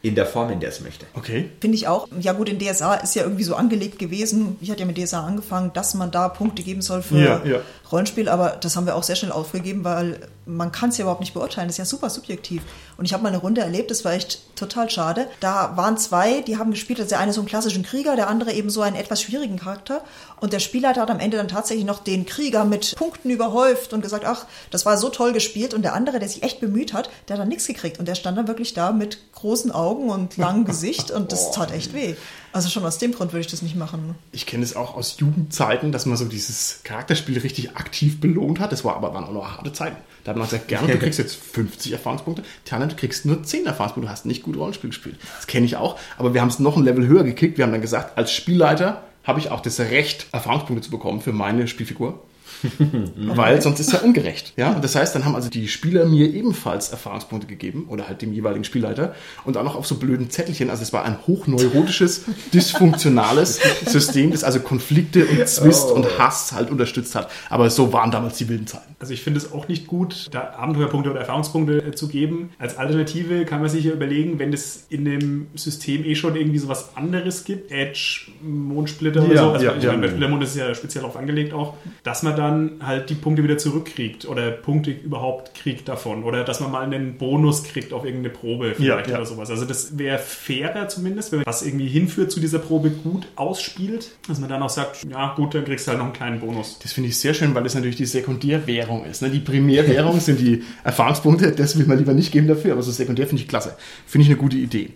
In der Form, in der er es möchte. Okay. Finde ich auch. Ja gut, in DSA ist ja irgendwie so angelegt gewesen, ich hatte ja mit DSA angefangen, dass man da Punkte geben soll für Ja, ja. Rollenspiel, aber das haben wir auch sehr schnell aufgegeben, weil man kann es ja überhaupt nicht beurteilen, das ist ja super subjektiv. Und ich habe mal eine Runde erlebt, das war echt total schade. Da waren zwei, die haben gespielt, also der eine so einen klassischen Krieger, der andere eben so einen etwas schwierigen Charakter. Und der Spielleiter hat am Ende dann tatsächlich noch den Krieger mit Punkten überhäuft und gesagt, ach, das war so toll gespielt. Und der andere, der sich echt bemüht hat, der hat dann nichts gekriegt. Und der stand dann wirklich da mit großen Augen und langem Gesicht und das tat echt weh. Also schon aus dem Grund würde ich das nicht machen. Ich kenne es auch aus Jugendzeiten, dass man so dieses Charakterspiel richtig aktiv belohnt hat. Das war aber waren auch noch harte Zeiten. Da hat man gesagt, gerne, du kriegst jetzt 50 Erfahrungspunkte. Tja, du kriegst nur 10 Erfahrungspunkte. Du hast nicht gut Rollenspiel gespielt. Das kenne ich auch. Aber wir haben es noch ein Level höher gekickt. Wir haben dann gesagt, als Spielleiter habe ich auch das Recht, Erfahrungspunkte zu bekommen für meine Spielfigur. Weil sonst ist er ungerecht. Ja? Und das heißt, dann haben also die Spieler mir ebenfalls Erfahrungspunkte gegeben oder halt dem jeweiligen Spielleiter und auch noch auf so blöden Zettelchen. Also es war ein hochneurotisches, dysfunktionales System, das also Konflikte und Zwist und Hass halt unterstützt hat. Aber so waren damals die wilden Zeiten. Also ich finde es auch nicht gut, da Abenteuerpunkte oder Erfahrungspunkte äh, zu geben. Als Alternative kann man sich ja überlegen, wenn es in dem System eh schon irgendwie so was anderes gibt, Edge, Mondsplitter oder Ja, so, also ja, ich ja. meine, bei Spielermond ist es ja speziell darauf angelegt auch, dass man dann halt die Punkte wieder zurückkriegt oder Punkte überhaupt kriegt davon oder dass man mal einen Bonus kriegt auf irgendeine Probe vielleicht Ja, ja. oder sowas. Also das wäre fairer zumindest, wenn man was irgendwie hinführt zu dieser Probe gut ausspielt, dass man dann auch sagt, ja gut, dann kriegst du halt noch einen kleinen Bonus. Das finde ich sehr schön, weil das natürlich die Sekundärwährung ist. Ne? Die Primärwährung sind die Erfahrungspunkte, das will man lieber nicht geben dafür, aber so sekundär finde ich klasse. Finde ich eine gute Idee.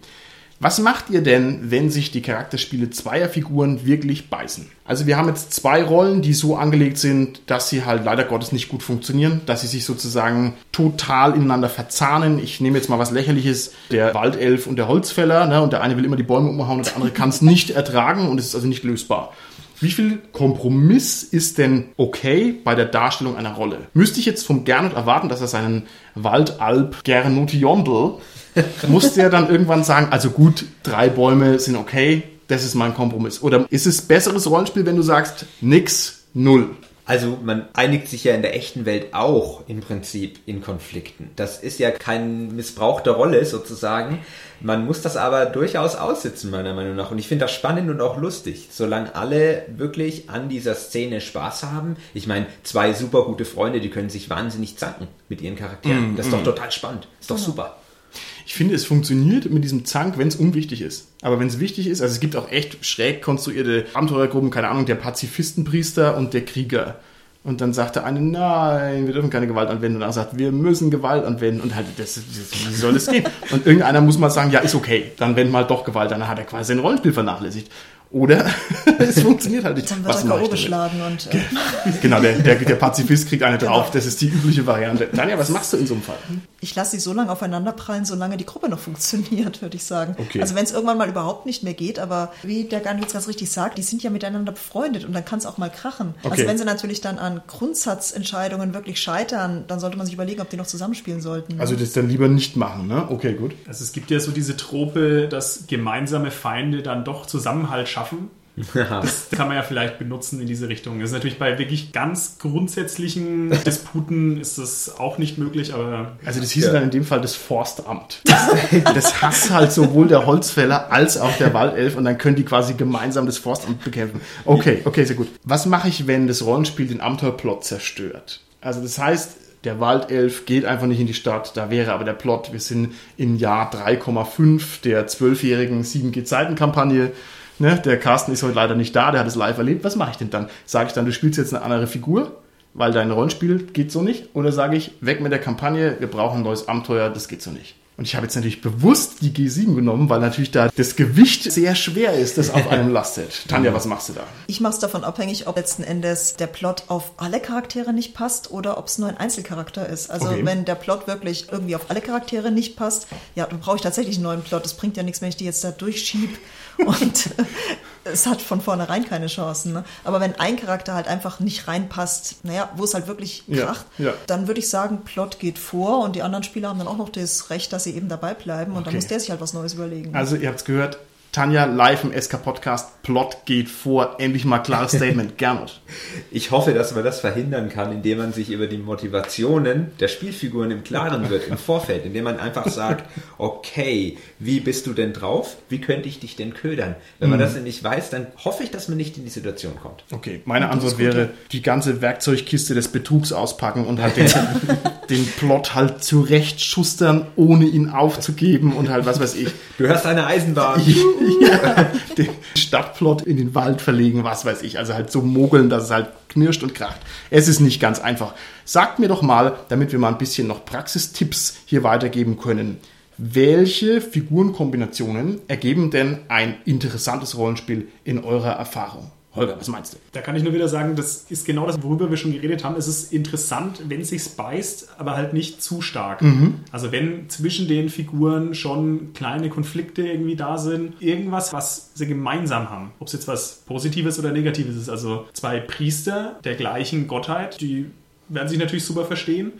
Was macht ihr denn, wenn sich die Charakterspiele zweier Figuren wirklich beißen? Also wir haben jetzt zwei Rollen, die so angelegt sind, dass sie halt leider Gottes nicht gut funktionieren, dass sie sich sozusagen total ineinander verzahnen. Ich nehme jetzt mal was lächerliches, der Waldelf und der Holzfäller, ne? und der eine will immer die Bäume umhauen und der andere kann es nicht ertragen und es ist also nicht lösbar. Wie viel Kompromiss ist denn okay bei der Darstellung einer Rolle? Müsste ich jetzt vom Gernot erwarten, dass er seinen Waldalp Gernot muss der dann irgendwann sagen, also gut, drei Bäume sind okay, das ist mein Kompromiss? Oder ist es besseres Rollenspiel, wenn du sagst, nix, null? Also man einigt sich ja in der echten Welt auch im Prinzip in Konflikten. Das ist ja kein Missbrauch der Rolle sozusagen. Man muss das aber durchaus aussitzen, meiner Meinung nach. Und ich finde das spannend und auch lustig, solange alle wirklich an dieser Szene Spaß haben. Ich meine, zwei super gute Freunde, die können sich wahnsinnig zanken mit ihren Charakteren. Mm, das ist mm. doch total spannend. Ist doch super. Ich finde, es funktioniert mit diesem Zank, wenn es unwichtig ist. Aber wenn es wichtig ist, also es gibt auch echt schräg konstruierte Abenteurergruppen, keine Ahnung, der Pazifistenpriester und der Krieger. Und dann sagt der eine, nein, wir dürfen keine Gewalt anwenden. Und andere sagt, wir müssen Gewalt anwenden. Und halt, das, das, wie soll das gehen? Und irgendeiner muss mal sagen, ja, ist okay, dann wenden mal doch Gewalt an. Dann hat er quasi sein Rollenspiel vernachlässigt. Oder es funktioniert halt nicht. Dann wird Was er K.O. geschlagen und. Äh genau, der, der, der, Pazifist kriegt eine genau. drauf. Das ist die übliche Variante. Tanja, was machst du in so einem Fall? Ich lasse sie so lange aufeinanderprallen, solange die Gruppe noch funktioniert, würde ich sagen. Okay. Also wenn es irgendwann mal überhaupt nicht mehr geht, aber wie der Gandhi jetzt ganz richtig sagt, die sind ja miteinander befreundet und dann kann es auch mal krachen. Also okay. Also wenn sie natürlich dann an Grundsatzentscheidungen wirklich scheitern, dann sollte man sich überlegen, ob die noch zusammenspielen sollten. Also das dann lieber nicht machen, ne? Okay, gut. Also es gibt ja so diese Trope, dass gemeinsame Feinde dann doch Zusammenhalt schaffen schaffen. Das kann man ja vielleicht benutzen in diese Richtung. Das ist natürlich bei wirklich ganz grundsätzlichen Disputen ist das auch nicht möglich, aber. Also das hieß ja. dann in dem Fall das Forstamt. Das, das hasst halt sowohl der Holzfäller als auch der Waldelf und dann können die quasi gemeinsam das Forstamt bekämpfen. Okay, okay, sehr gut. Was mache ich, wenn das Rollenspiel den Abenteuerplot zerstört? Also das heißt, der Waldelf geht einfach nicht in die Stadt. Da wäre aber der Plot, wir sind im Jahr 3,5 der zwölfjährigen 7G-Zeiten-Kampagne. Ne? Der Carsten ist heute leider nicht da, der hat es live erlebt. Was mache ich denn dann? Sage ich dann, du spielst jetzt eine andere Figur, weil dein Rollenspiel geht so nicht? Oder sage ich, weg mit der Kampagne, wir brauchen ein neues Abenteuer, das geht so nicht? Und ich habe jetzt natürlich bewusst die G7 genommen, weil natürlich da das Gewicht sehr schwer ist, das auf einem lastet. Tanja, was machst du da? Ich mache es davon abhängig, ob letzten Endes der Plot auf alle Charaktere nicht passt oder ob es nur ein Einzelcharakter ist. Also okay. wenn der Plot wirklich irgendwie auf alle Charaktere nicht passt, ja, dann brauche ich tatsächlich einen neuen Plot. Das bringt ja nichts, wenn ich die jetzt da durchschiebe und es hat von vornherein keine Chancen. Ne? Aber wenn ein Charakter halt einfach nicht reinpasst, naja, wo es halt wirklich kracht, ja, ja. dann würde ich sagen, Plot geht vor und die anderen Spieler haben dann auch noch das Recht, dass sie eben dabei bleiben und okay. dann muss der sich halt was Neues überlegen. Also ihr habt es gehört, Tanja live im SK Podcast, Plot geht vor, endlich mal klares Statement. Gernot. Ich hoffe, dass man das verhindern kann, indem man sich über die Motivationen der Spielfiguren im Klaren wird, im Vorfeld, indem man einfach sagt, okay, wie bist du denn drauf? Wie könnte ich dich denn ködern? Wenn man mhm. das nicht weiß, dann hoffe ich, dass man nicht in die Situation kommt. Okay, meine Antwort wäre, die ganze Werkzeugkiste des Betrugs auspacken und halt den, den Plot halt zurechtschustern, ohne ihn aufzugeben und halt was weiß ich. Du hörst eine Eisenbahn. Ja, den Stadtplot in den Wald verlegen, was weiß ich. Also halt so mogeln, dass es halt knirscht und kracht. Es ist nicht ganz einfach. Sagt mir doch mal, damit wir mal ein bisschen noch Praxistipps hier weitergeben können. Welche Figurenkombinationen ergeben denn ein interessantes Rollenspiel in eurer Erfahrung? Holger, was meinst du? Da kann ich nur wieder sagen, das ist genau das, worüber wir schon geredet haben. Es ist interessant, wenn es sich beißt, aber halt nicht zu stark. Mhm. Also wenn zwischen den Figuren schon kleine Konflikte irgendwie da sind, irgendwas, was sie gemeinsam haben. Ob es jetzt was Positives oder Negatives ist. Also zwei Priester der gleichen Gottheit, die werden sich natürlich super verstehen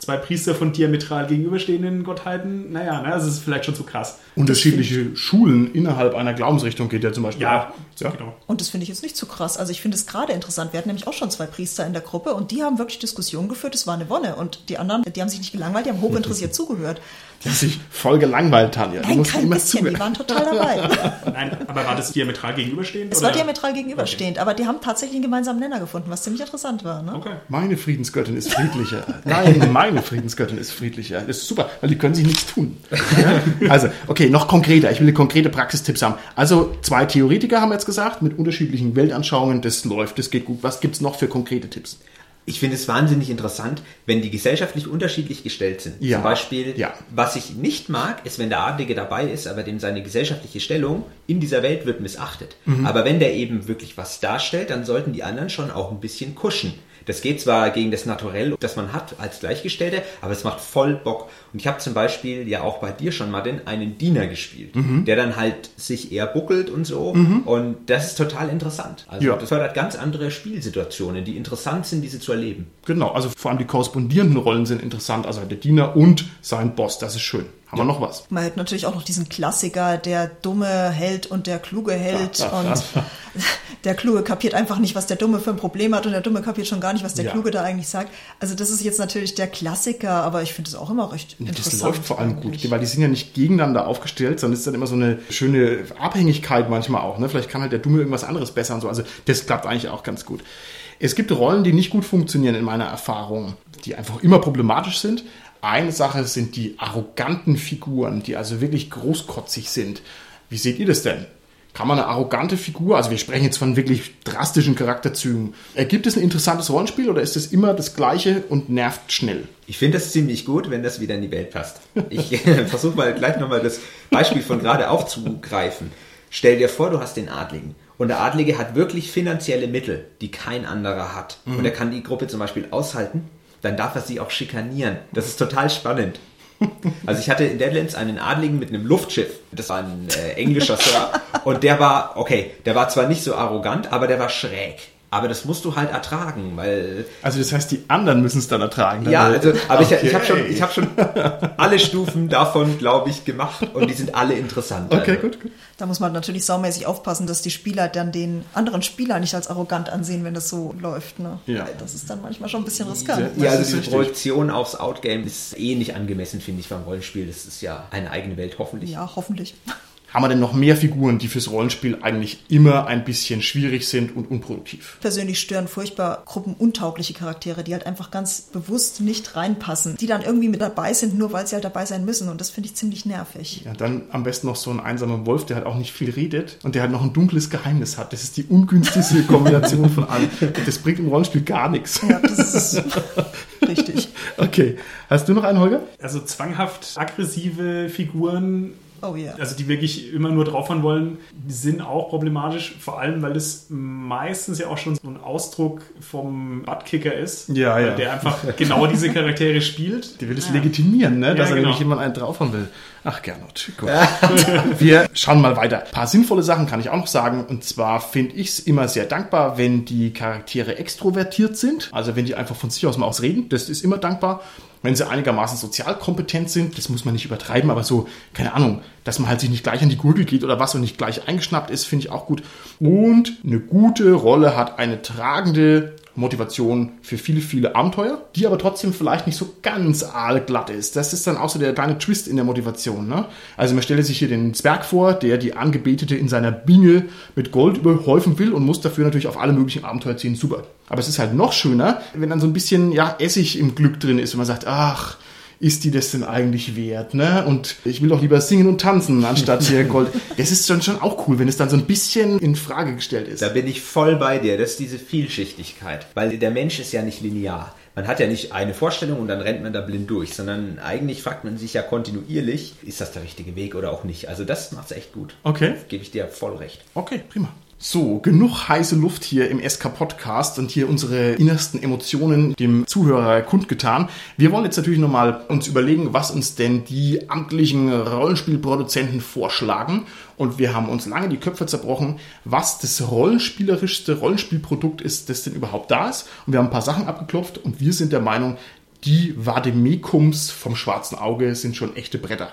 zwei Priester von diametral gegenüberstehenden Gottheiten, naja, ne, das ist vielleicht schon zu krass. Unterschiedliche Schulen innerhalb einer Glaubensrichtung geht ja zum Beispiel ja, auch. Ja, genau. Und das finde ich jetzt nicht zu krass. Also ich finde es gerade interessant. Wir hatten nämlich auch schon zwei Priester in der Gruppe und die haben wirklich Diskussionen geführt. Es war eine Wonne. Und die anderen, die haben sich nicht gelangweilt, die haben hochinteressiert zugehört. Die haben sich voll gelangweilt, Tanja. Nein, kein bisschen, die waren total dabei. Nein, aber war das diametral gegenüberstehend? Es oder? war diametral gegenüberstehend, okay. aber die haben tatsächlich einen gemeinsamen Nenner gefunden, was ziemlich interessant war. Ne? Okay. Meine Friedensgöttin ist friedlicher. Nein, meine Friedensgöttin ist friedlicher. Das ist super, weil die können sich nichts tun. Also, okay, noch konkreter. Ich will konkrete Praxistipps haben. Also, zwei Theoretiker haben wir jetzt gesagt, mit unterschiedlichen Weltanschauungen. Das läuft, das geht gut. Was gibt es noch für konkrete Tipps? Ich finde es wahnsinnig interessant, wenn die gesellschaftlich unterschiedlich gestellt sind. Ja. Zum Beispiel, Ja. was ich nicht mag, ist, wenn der Adlige dabei ist, aber dem seine gesellschaftliche Stellung in dieser Welt wird missachtet. Mhm. Aber wenn der eben wirklich was darstellt, dann sollten die anderen schon auch ein bisschen kuschen. Das geht zwar gegen das Naturell, das man hat als Gleichgestellte, aber es macht voll Bock. Und ich habe zum Beispiel ja auch bei dir schon, Martin, einen Diener gespielt, Mhm. der dann halt sich eher buckelt und so. Und das ist total interessant. Also Ja. das fördert ganz andere Spielsituationen, die interessant sind, diese zu erleben. Genau, also vor allem die korrespondierenden Rollen sind interessant, also der Diener und sein Boss, das ist schön. Haben wir noch was? Man hat natürlich auch noch diesen Klassiker, der dumme Held und der kluge Held. Und der Kluge kapiert einfach nicht, was der Dumme für ein Problem hat und der Dumme kapiert schon gar nicht, was der Ja. Kluge da eigentlich sagt. Also das ist jetzt natürlich der Klassiker, aber ich finde es auch immer recht interessant. Das läuft vor allem gut, weil die sind ja nicht gegeneinander aufgestellt, sondern es ist dann immer so eine schöne Abhängigkeit manchmal auch. Ne? Vielleicht kann halt der Dumme irgendwas anderes besser und so. Also das klappt eigentlich auch ganz gut. Es gibt Rollen, die nicht gut funktionieren in meiner Erfahrung, die einfach immer problematisch sind. Eine Sache sind die arroganten Figuren, die also wirklich großkotzig sind. Wie seht ihr das denn? Kann man eine arrogante Figur, also wir sprechen jetzt von wirklich drastischen Charakterzügen, ergibt es ein interessantes Rollenspiel oder ist es immer das gleiche und nervt schnell? Ich finde das ziemlich gut, wenn das wieder in die Welt passt. Ich versuche mal gleich nochmal das Beispiel von gerade aufzugreifen. Stell dir vor, du hast den Adligen. Und der Adlige hat wirklich finanzielle Mittel, die kein anderer hat. Und er kann die Gruppe zum Beispiel aushalten. Dann darf er sie auch schikanieren. Das ist total spannend. Also ich hatte in Deadlands einen Adligen mit einem Luftschiff. Das war ein äh, englischer Sir. Und der war, okay, der war zwar nicht so arrogant, aber der war schräg. Aber das musst du halt ertragen, weil Also das heißt, die anderen müssen es dann ertragen. ja, Dann- also, aber ich, ich Okay. habe schon, ich hab schon alle Stufen davon, glaube ich, gemacht und die sind alle interessant. Okay, also. gut, gut. Da muss man natürlich saumäßig aufpassen, dass die Spieler dann den anderen Spieler nicht als arrogant ansehen, wenn das so läuft. Ne? Ja. Das ist dann manchmal schon ein bisschen riskant. Ja, Ja, also richtig. Projektion aufs Outgame ist eh nicht angemessen, finde ich, beim Rollenspiel. Das ist ja eine eigene Welt, hoffentlich. Ja, hoffentlich. Haben wir denn noch mehr Figuren, die fürs Rollenspiel eigentlich immer ein bisschen schwierig sind und unproduktiv? Persönlich stören furchtbar gruppenuntaugliche Charaktere, die halt einfach ganz bewusst nicht reinpassen, die dann irgendwie mit dabei sind, nur weil sie halt dabei sein müssen. Und das finde ich ziemlich nervig. Ja, dann am besten noch so ein einsamer Wolf, der halt auch nicht viel redet und der halt noch ein dunkles Geheimnis hat. Das ist die ungünstigste Kombination von allen. Das bringt im Rollenspiel gar nichts. Ja, das ist richtig. Okay. Hast du noch einen, Holger? Also zwanghaft aggressive Figuren, Oh ja. also die wirklich immer nur draufhauen wollen, die sind auch problematisch, vor allem weil es meistens ja auch schon so ein Ausdruck vom Buttkicker ist, Ja, ja. der einfach genau diese Charaktere spielt. Der will es legitimieren, ne? dass er genau. nämlich jemand einen draufhauen will. Ach, Gernot. Gut. Wir schauen mal weiter. Ein paar sinnvolle Sachen kann ich auch noch sagen. Und zwar finde ich es immer sehr dankbar, wenn die Charaktere extrovertiert sind. Also wenn die einfach von sich aus mal aus reden. Das ist immer dankbar. Wenn sie einigermaßen sozial kompetent sind, das muss man nicht übertreiben, aber so, keine Ahnung, dass man halt sich nicht gleich an die Gurgel geht oder was und nicht gleich eingeschnappt ist, finde ich auch gut. Und eine gute Rolle hat eine tragende Motivation für viele, viele Abenteuer, die aber trotzdem vielleicht nicht so ganz aalglatt ist. Das ist dann auch so der kleine Twist in der Motivation. Ne? Also man stelle sich hier den Zwerg vor, der die Angebetete in seiner Binge mit Gold überhäufen will und muss dafür natürlich auf alle möglichen Abenteuer ziehen. Super. Aber es ist halt noch schöner, wenn dann so ein bisschen ja, Essig im Glück drin ist, wenn man sagt, ach, ist die das denn eigentlich wert, ne? Und ich will doch lieber singen und tanzen, anstatt hier Gold. Das ist schon, schon auch cool, wenn es dann so ein bisschen in Frage gestellt ist. Da bin ich voll bei dir. Das ist diese Vielschichtigkeit. Weil der Mensch ist ja nicht linear. Man hat ja nicht eine Vorstellung und dann rennt man da blind durch, sondern eigentlich fragt man sich ja kontinuierlich, ist das der richtige Weg oder auch nicht. Also das macht's echt gut. Okay. Gebe ich dir voll recht. Okay, prima. So, genug heiße Luft hier im SK Podcast und hier unsere innersten Emotionen dem Zuhörer kundgetan. Wir wollen jetzt natürlich nochmal uns überlegen, was uns denn die amtlichen Rollenspielproduzenten vorschlagen. Und wir haben uns lange die Köpfe zerbrochen, was das rollenspielerischste Rollenspielprodukt ist, das denn überhaupt da ist. Und wir haben ein paar Sachen abgeklopft und wir sind der Meinung, die Vademekums vom schwarzen Auge sind schon echte Bretter.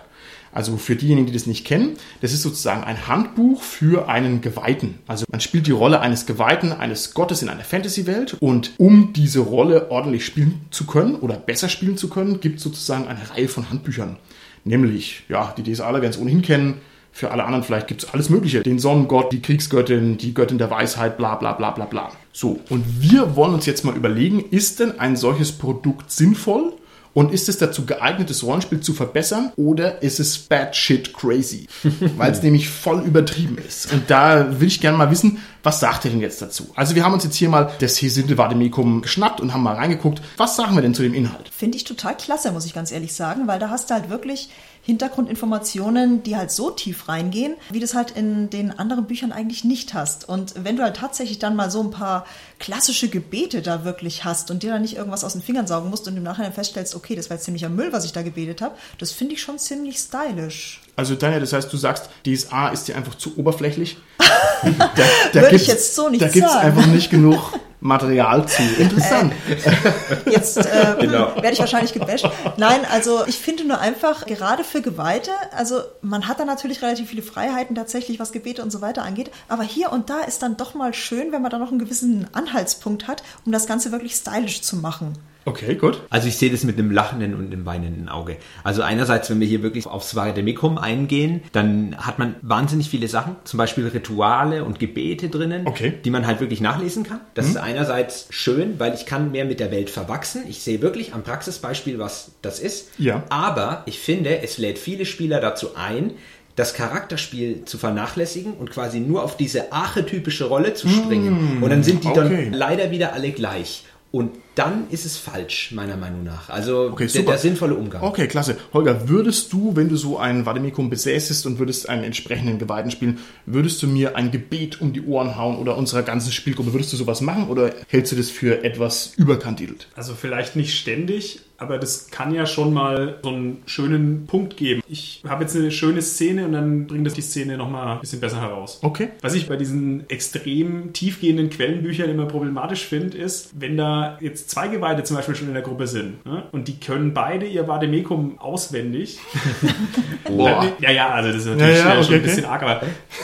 Also für diejenigen, die das nicht kennen, das ist sozusagen ein Handbuch für einen Geweihten. Also man spielt die Rolle eines Geweihten, eines Gottes in einer Fantasy-Welt und um diese Rolle ordentlich spielen zu können oder besser spielen zu können, gibt es sozusagen eine Reihe von Handbüchern. Nämlich, ja, die werden es ohnehin kennen, für alle anderen vielleicht gibt es alles Mögliche. Den Sonnengott, die Kriegsgöttin, die Göttin der Weisheit, bla bla bla bla bla. So, und wir wollen uns jetzt mal überlegen, ist denn ein solches Produkt sinnvoll Und ist es dazu geeignet, das Rollenspiel zu verbessern oder ist es bad shit crazy? Weil es nämlich voll übertrieben ist. Und da will ich gerne mal wissen, was sagt ihr denn jetzt dazu? Also wir haben uns jetzt hier mal das Hesinde Vademecum geschnappt und haben mal reingeguckt. Was sagen wir denn zu dem Inhalt? Finde ich total klasse, muss ich ganz ehrlich sagen, weil da hast du halt wirklich Hintergrundinformationen, die halt so tief reingehen, wie du es halt in den anderen Büchern eigentlich nicht hast. Und wenn du halt tatsächlich dann mal so ein paar klassische Gebete da wirklich hast und dir dann nicht irgendwas aus den Fingern saugen musst und im Nachhinein feststellst, okay, das war jetzt ziemlicher Müll, was ich da gebetet habe, das finde ich schon ziemlich stylisch. Also Tanja, das heißt, du sagst, DSA ist dir einfach zu oberflächlich? da da Würde ich jetzt so nicht Da gibt es einfach nicht genug Material zu. Interessant. Äh, jetzt äh, genau. werde ich wahrscheinlich gebasht. Nein, also ich finde nur einfach, gerade für Geweihte, also man hat da natürlich relativ viele Freiheiten tatsächlich, was Gebete und so weiter angeht, aber hier und da ist dann doch mal schön, wenn man da noch einen gewissen Anhaltspunkt hat, um das Ganze wirklich stylisch zu machen. Okay, gut. Also ich sehe das mit einem lachenden und einem weinenden Auge. Also einerseits, wenn wir hier wirklich aufs Varademicum eingehen, dann hat man wahnsinnig viele Sachen, zum Beispiel Rituale und Gebete drinnen, okay. die man halt wirklich nachlesen kann. Das mhm. ist einerseits schön, weil ich kann mehr mit der Welt verwachsen. Ich sehe wirklich am Praxisbeispiel, was das ist. Ja. Aber ich finde, es lädt viele Spieler dazu ein, das Charakterspiel zu vernachlässigen und quasi nur auf diese archetypische Rolle zu springen. Mm, und dann sind die okay. dann leider wieder alle gleich. Und dann ist es falsch, meiner Meinung nach. Also okay, der, der, sinnvolle Umgang. Okay, klasse. Holger, würdest du, wenn du so ein Vademecum besäßest und würdest einen entsprechenden Geweihten spielen, würdest du mir ein Gebet um die Ohren hauen oder unserer ganzen Spielgruppe? Würdest du sowas machen oder hältst du das für etwas überkandidelt? Also vielleicht nicht ständig, aber das kann ja schon mal so einen schönen Punkt geben. Ich habe jetzt eine schöne Szene und dann bringt das die Szene nochmal ein bisschen besser heraus. Okay. Was ich bei diesen extrem tiefgehenden Quellenbüchern immer problematisch finde, ist, wenn da jetzt zwei Geweihte zum Beispiel schon in der Gruppe sind ne? und die können beide ihr Vademecum auswendig. Boah. ja, ja, also das ist natürlich ja, ja, okay, schon ein bisschen okay. arg, aber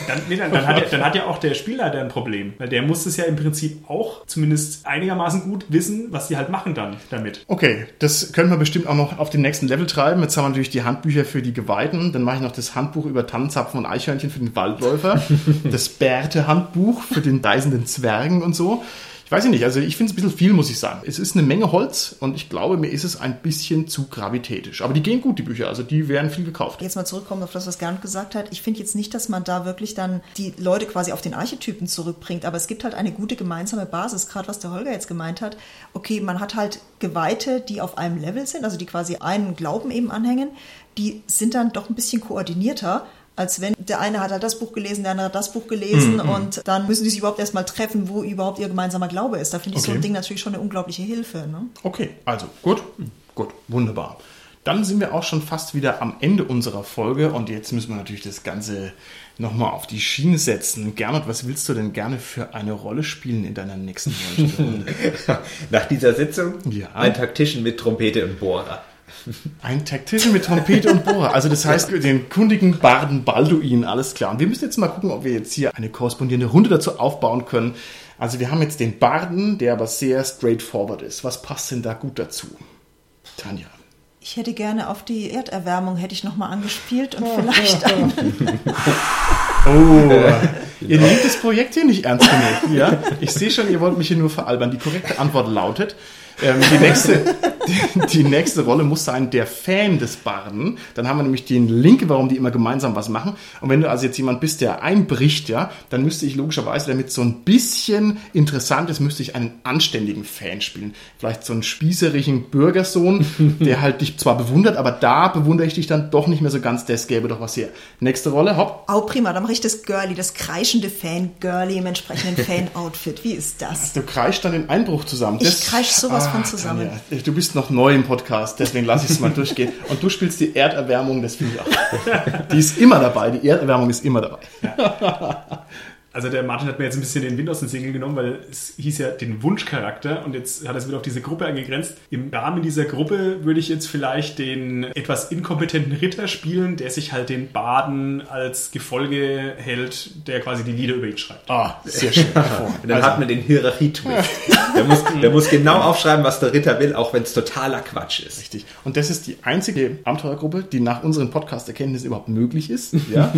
dann, nee, dann, dann, hat ja, dann hat ja auch der Spielleiter ein Problem, weil der muss es ja im Prinzip auch zumindest einigermaßen gut wissen, was die halt machen dann damit. Okay, das können wir bestimmt auch noch auf den nächsten Level treiben. Jetzt haben wir natürlich die Handbücher für die Geweihten. Dann mache ich noch das Handbuch über Tannenzapfen und Eichhörnchen für den Waldläufer. das Bärte-Handbuch für den deisenden Zwergen und so. Ich weiß nicht, also ich finde es ein bisschen viel, muss ich sagen. Es ist eine Menge Holz und ich glaube, mir ist es ein bisschen zu gravitätisch. Aber die gehen gut, die Bücher, also die werden viel gekauft. Jetzt mal zurückkommen auf das, was Gernot gesagt hat. Ich finde jetzt nicht, dass man da wirklich dann die Leute quasi auf den Archetypen zurückbringt, aber es gibt halt eine gute gemeinsame Basis, gerade was der Holger jetzt gemeint hat. Okay, man hat halt Geweihte, die auf einem Level sind, also die quasi einen Glauben eben anhängen, die sind dann doch ein bisschen koordinierter als wenn der eine hat halt das Buch gelesen, der andere hat das Buch gelesen mhm. und dann müssen die sich überhaupt erstmal treffen, wo überhaupt ihr gemeinsamer Glaube ist. Da finde ich okay. so ein Ding natürlich schon eine unglaubliche Hilfe. Ne? Okay, also gut, gut, wunderbar. Dann sind wir auch schon fast wieder am Ende unserer Folge und jetzt müssen wir natürlich das Ganze nochmal auf die Schiene setzen. Gernot, was willst du denn gerne für eine Rolle spielen in deiner nächsten Runde? Nach dieser Sitzung ja. ein Taktischen mit Trompete und Bohrer. Ein Tactician mit Trompete und Bohrer. Also das heißt, den kundigen Barden Balduin, alles klar. Und wir müssen jetzt mal gucken, ob wir jetzt hier eine korrespondierende Runde dazu aufbauen können. Also wir haben jetzt den Barden, der aber sehr straightforward ist. Was passt denn da gut dazu? Tanja. Ich hätte gerne auf die Erderwärmung hätte ich noch mal angespielt und vielleicht ein Oh, ihr nehmt das Projekt hier nicht ernst genug. Ja? Ich sehe schon, ihr wollt mich hier nur veralbern. Die korrekte Antwort lautet, ähm, die, nächste, die, die, nächste Rolle muss sein der Fan des Barden. Dann haben wir nämlich den Link, warum die immer gemeinsam was machen. Und wenn du also jetzt jemand bist, der einbricht, ja, dann müsste ich logischerweise, damit so ein bisschen interessant ist, müsste ich einen anständigen Fan spielen. Vielleicht so einen spießerigen Bürgersohn, der halt dich zwar bewundert, aber da bewundere ich dich dann doch nicht mehr so ganz. Das gäbe doch was hier. Nächste Rolle, hopp. Oh, prima. Dann mache ich das Girlie, das kreischende Fan-Girlie im entsprechenden Fan-Outfit. Wie ist das? Du kreischst dann den Einbruch zusammen. Das, ich kreisch sowas sowas von zusammen. Tanja, du bist noch neu im Podcast, deswegen lasse ich es mal durchgehen. Und du spielst die Erderwärmung, das finde ich auch. Die ist immer dabei, die Erderwärmung ist immer dabei. Ja. Also der Martin hat mir jetzt ein bisschen den Wind aus den Segeln genommen, weil es hieß ja den Wunschcharakter und jetzt hat er es wieder auf diese Gruppe eingegrenzt. Im Rahmen dieser Gruppe würde ich jetzt vielleicht den etwas inkompetenten Ritter spielen, der sich halt den Baden als Gefolge hält, der quasi die Lieder über ihn schreibt. Ah, sehr schön. und dann also. hat man den Hierarchie-Twist. der, muss, der muss genau aufschreiben, was der Ritter will, auch wenn es totaler Quatsch ist. Richtig. Und das ist die einzige Abenteuergruppe, die nach unseren Podcast-Erkenntnissen überhaupt möglich ist. Ja?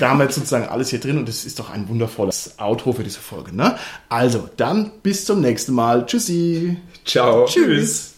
da haben wir jetzt sozusagen alles hier drin und das ist doch ein wundervoller wundervolles Outro für diese Folge. Ne? Also, dann bis zum nächsten Mal. Tschüssi. Ciao. Tschüss.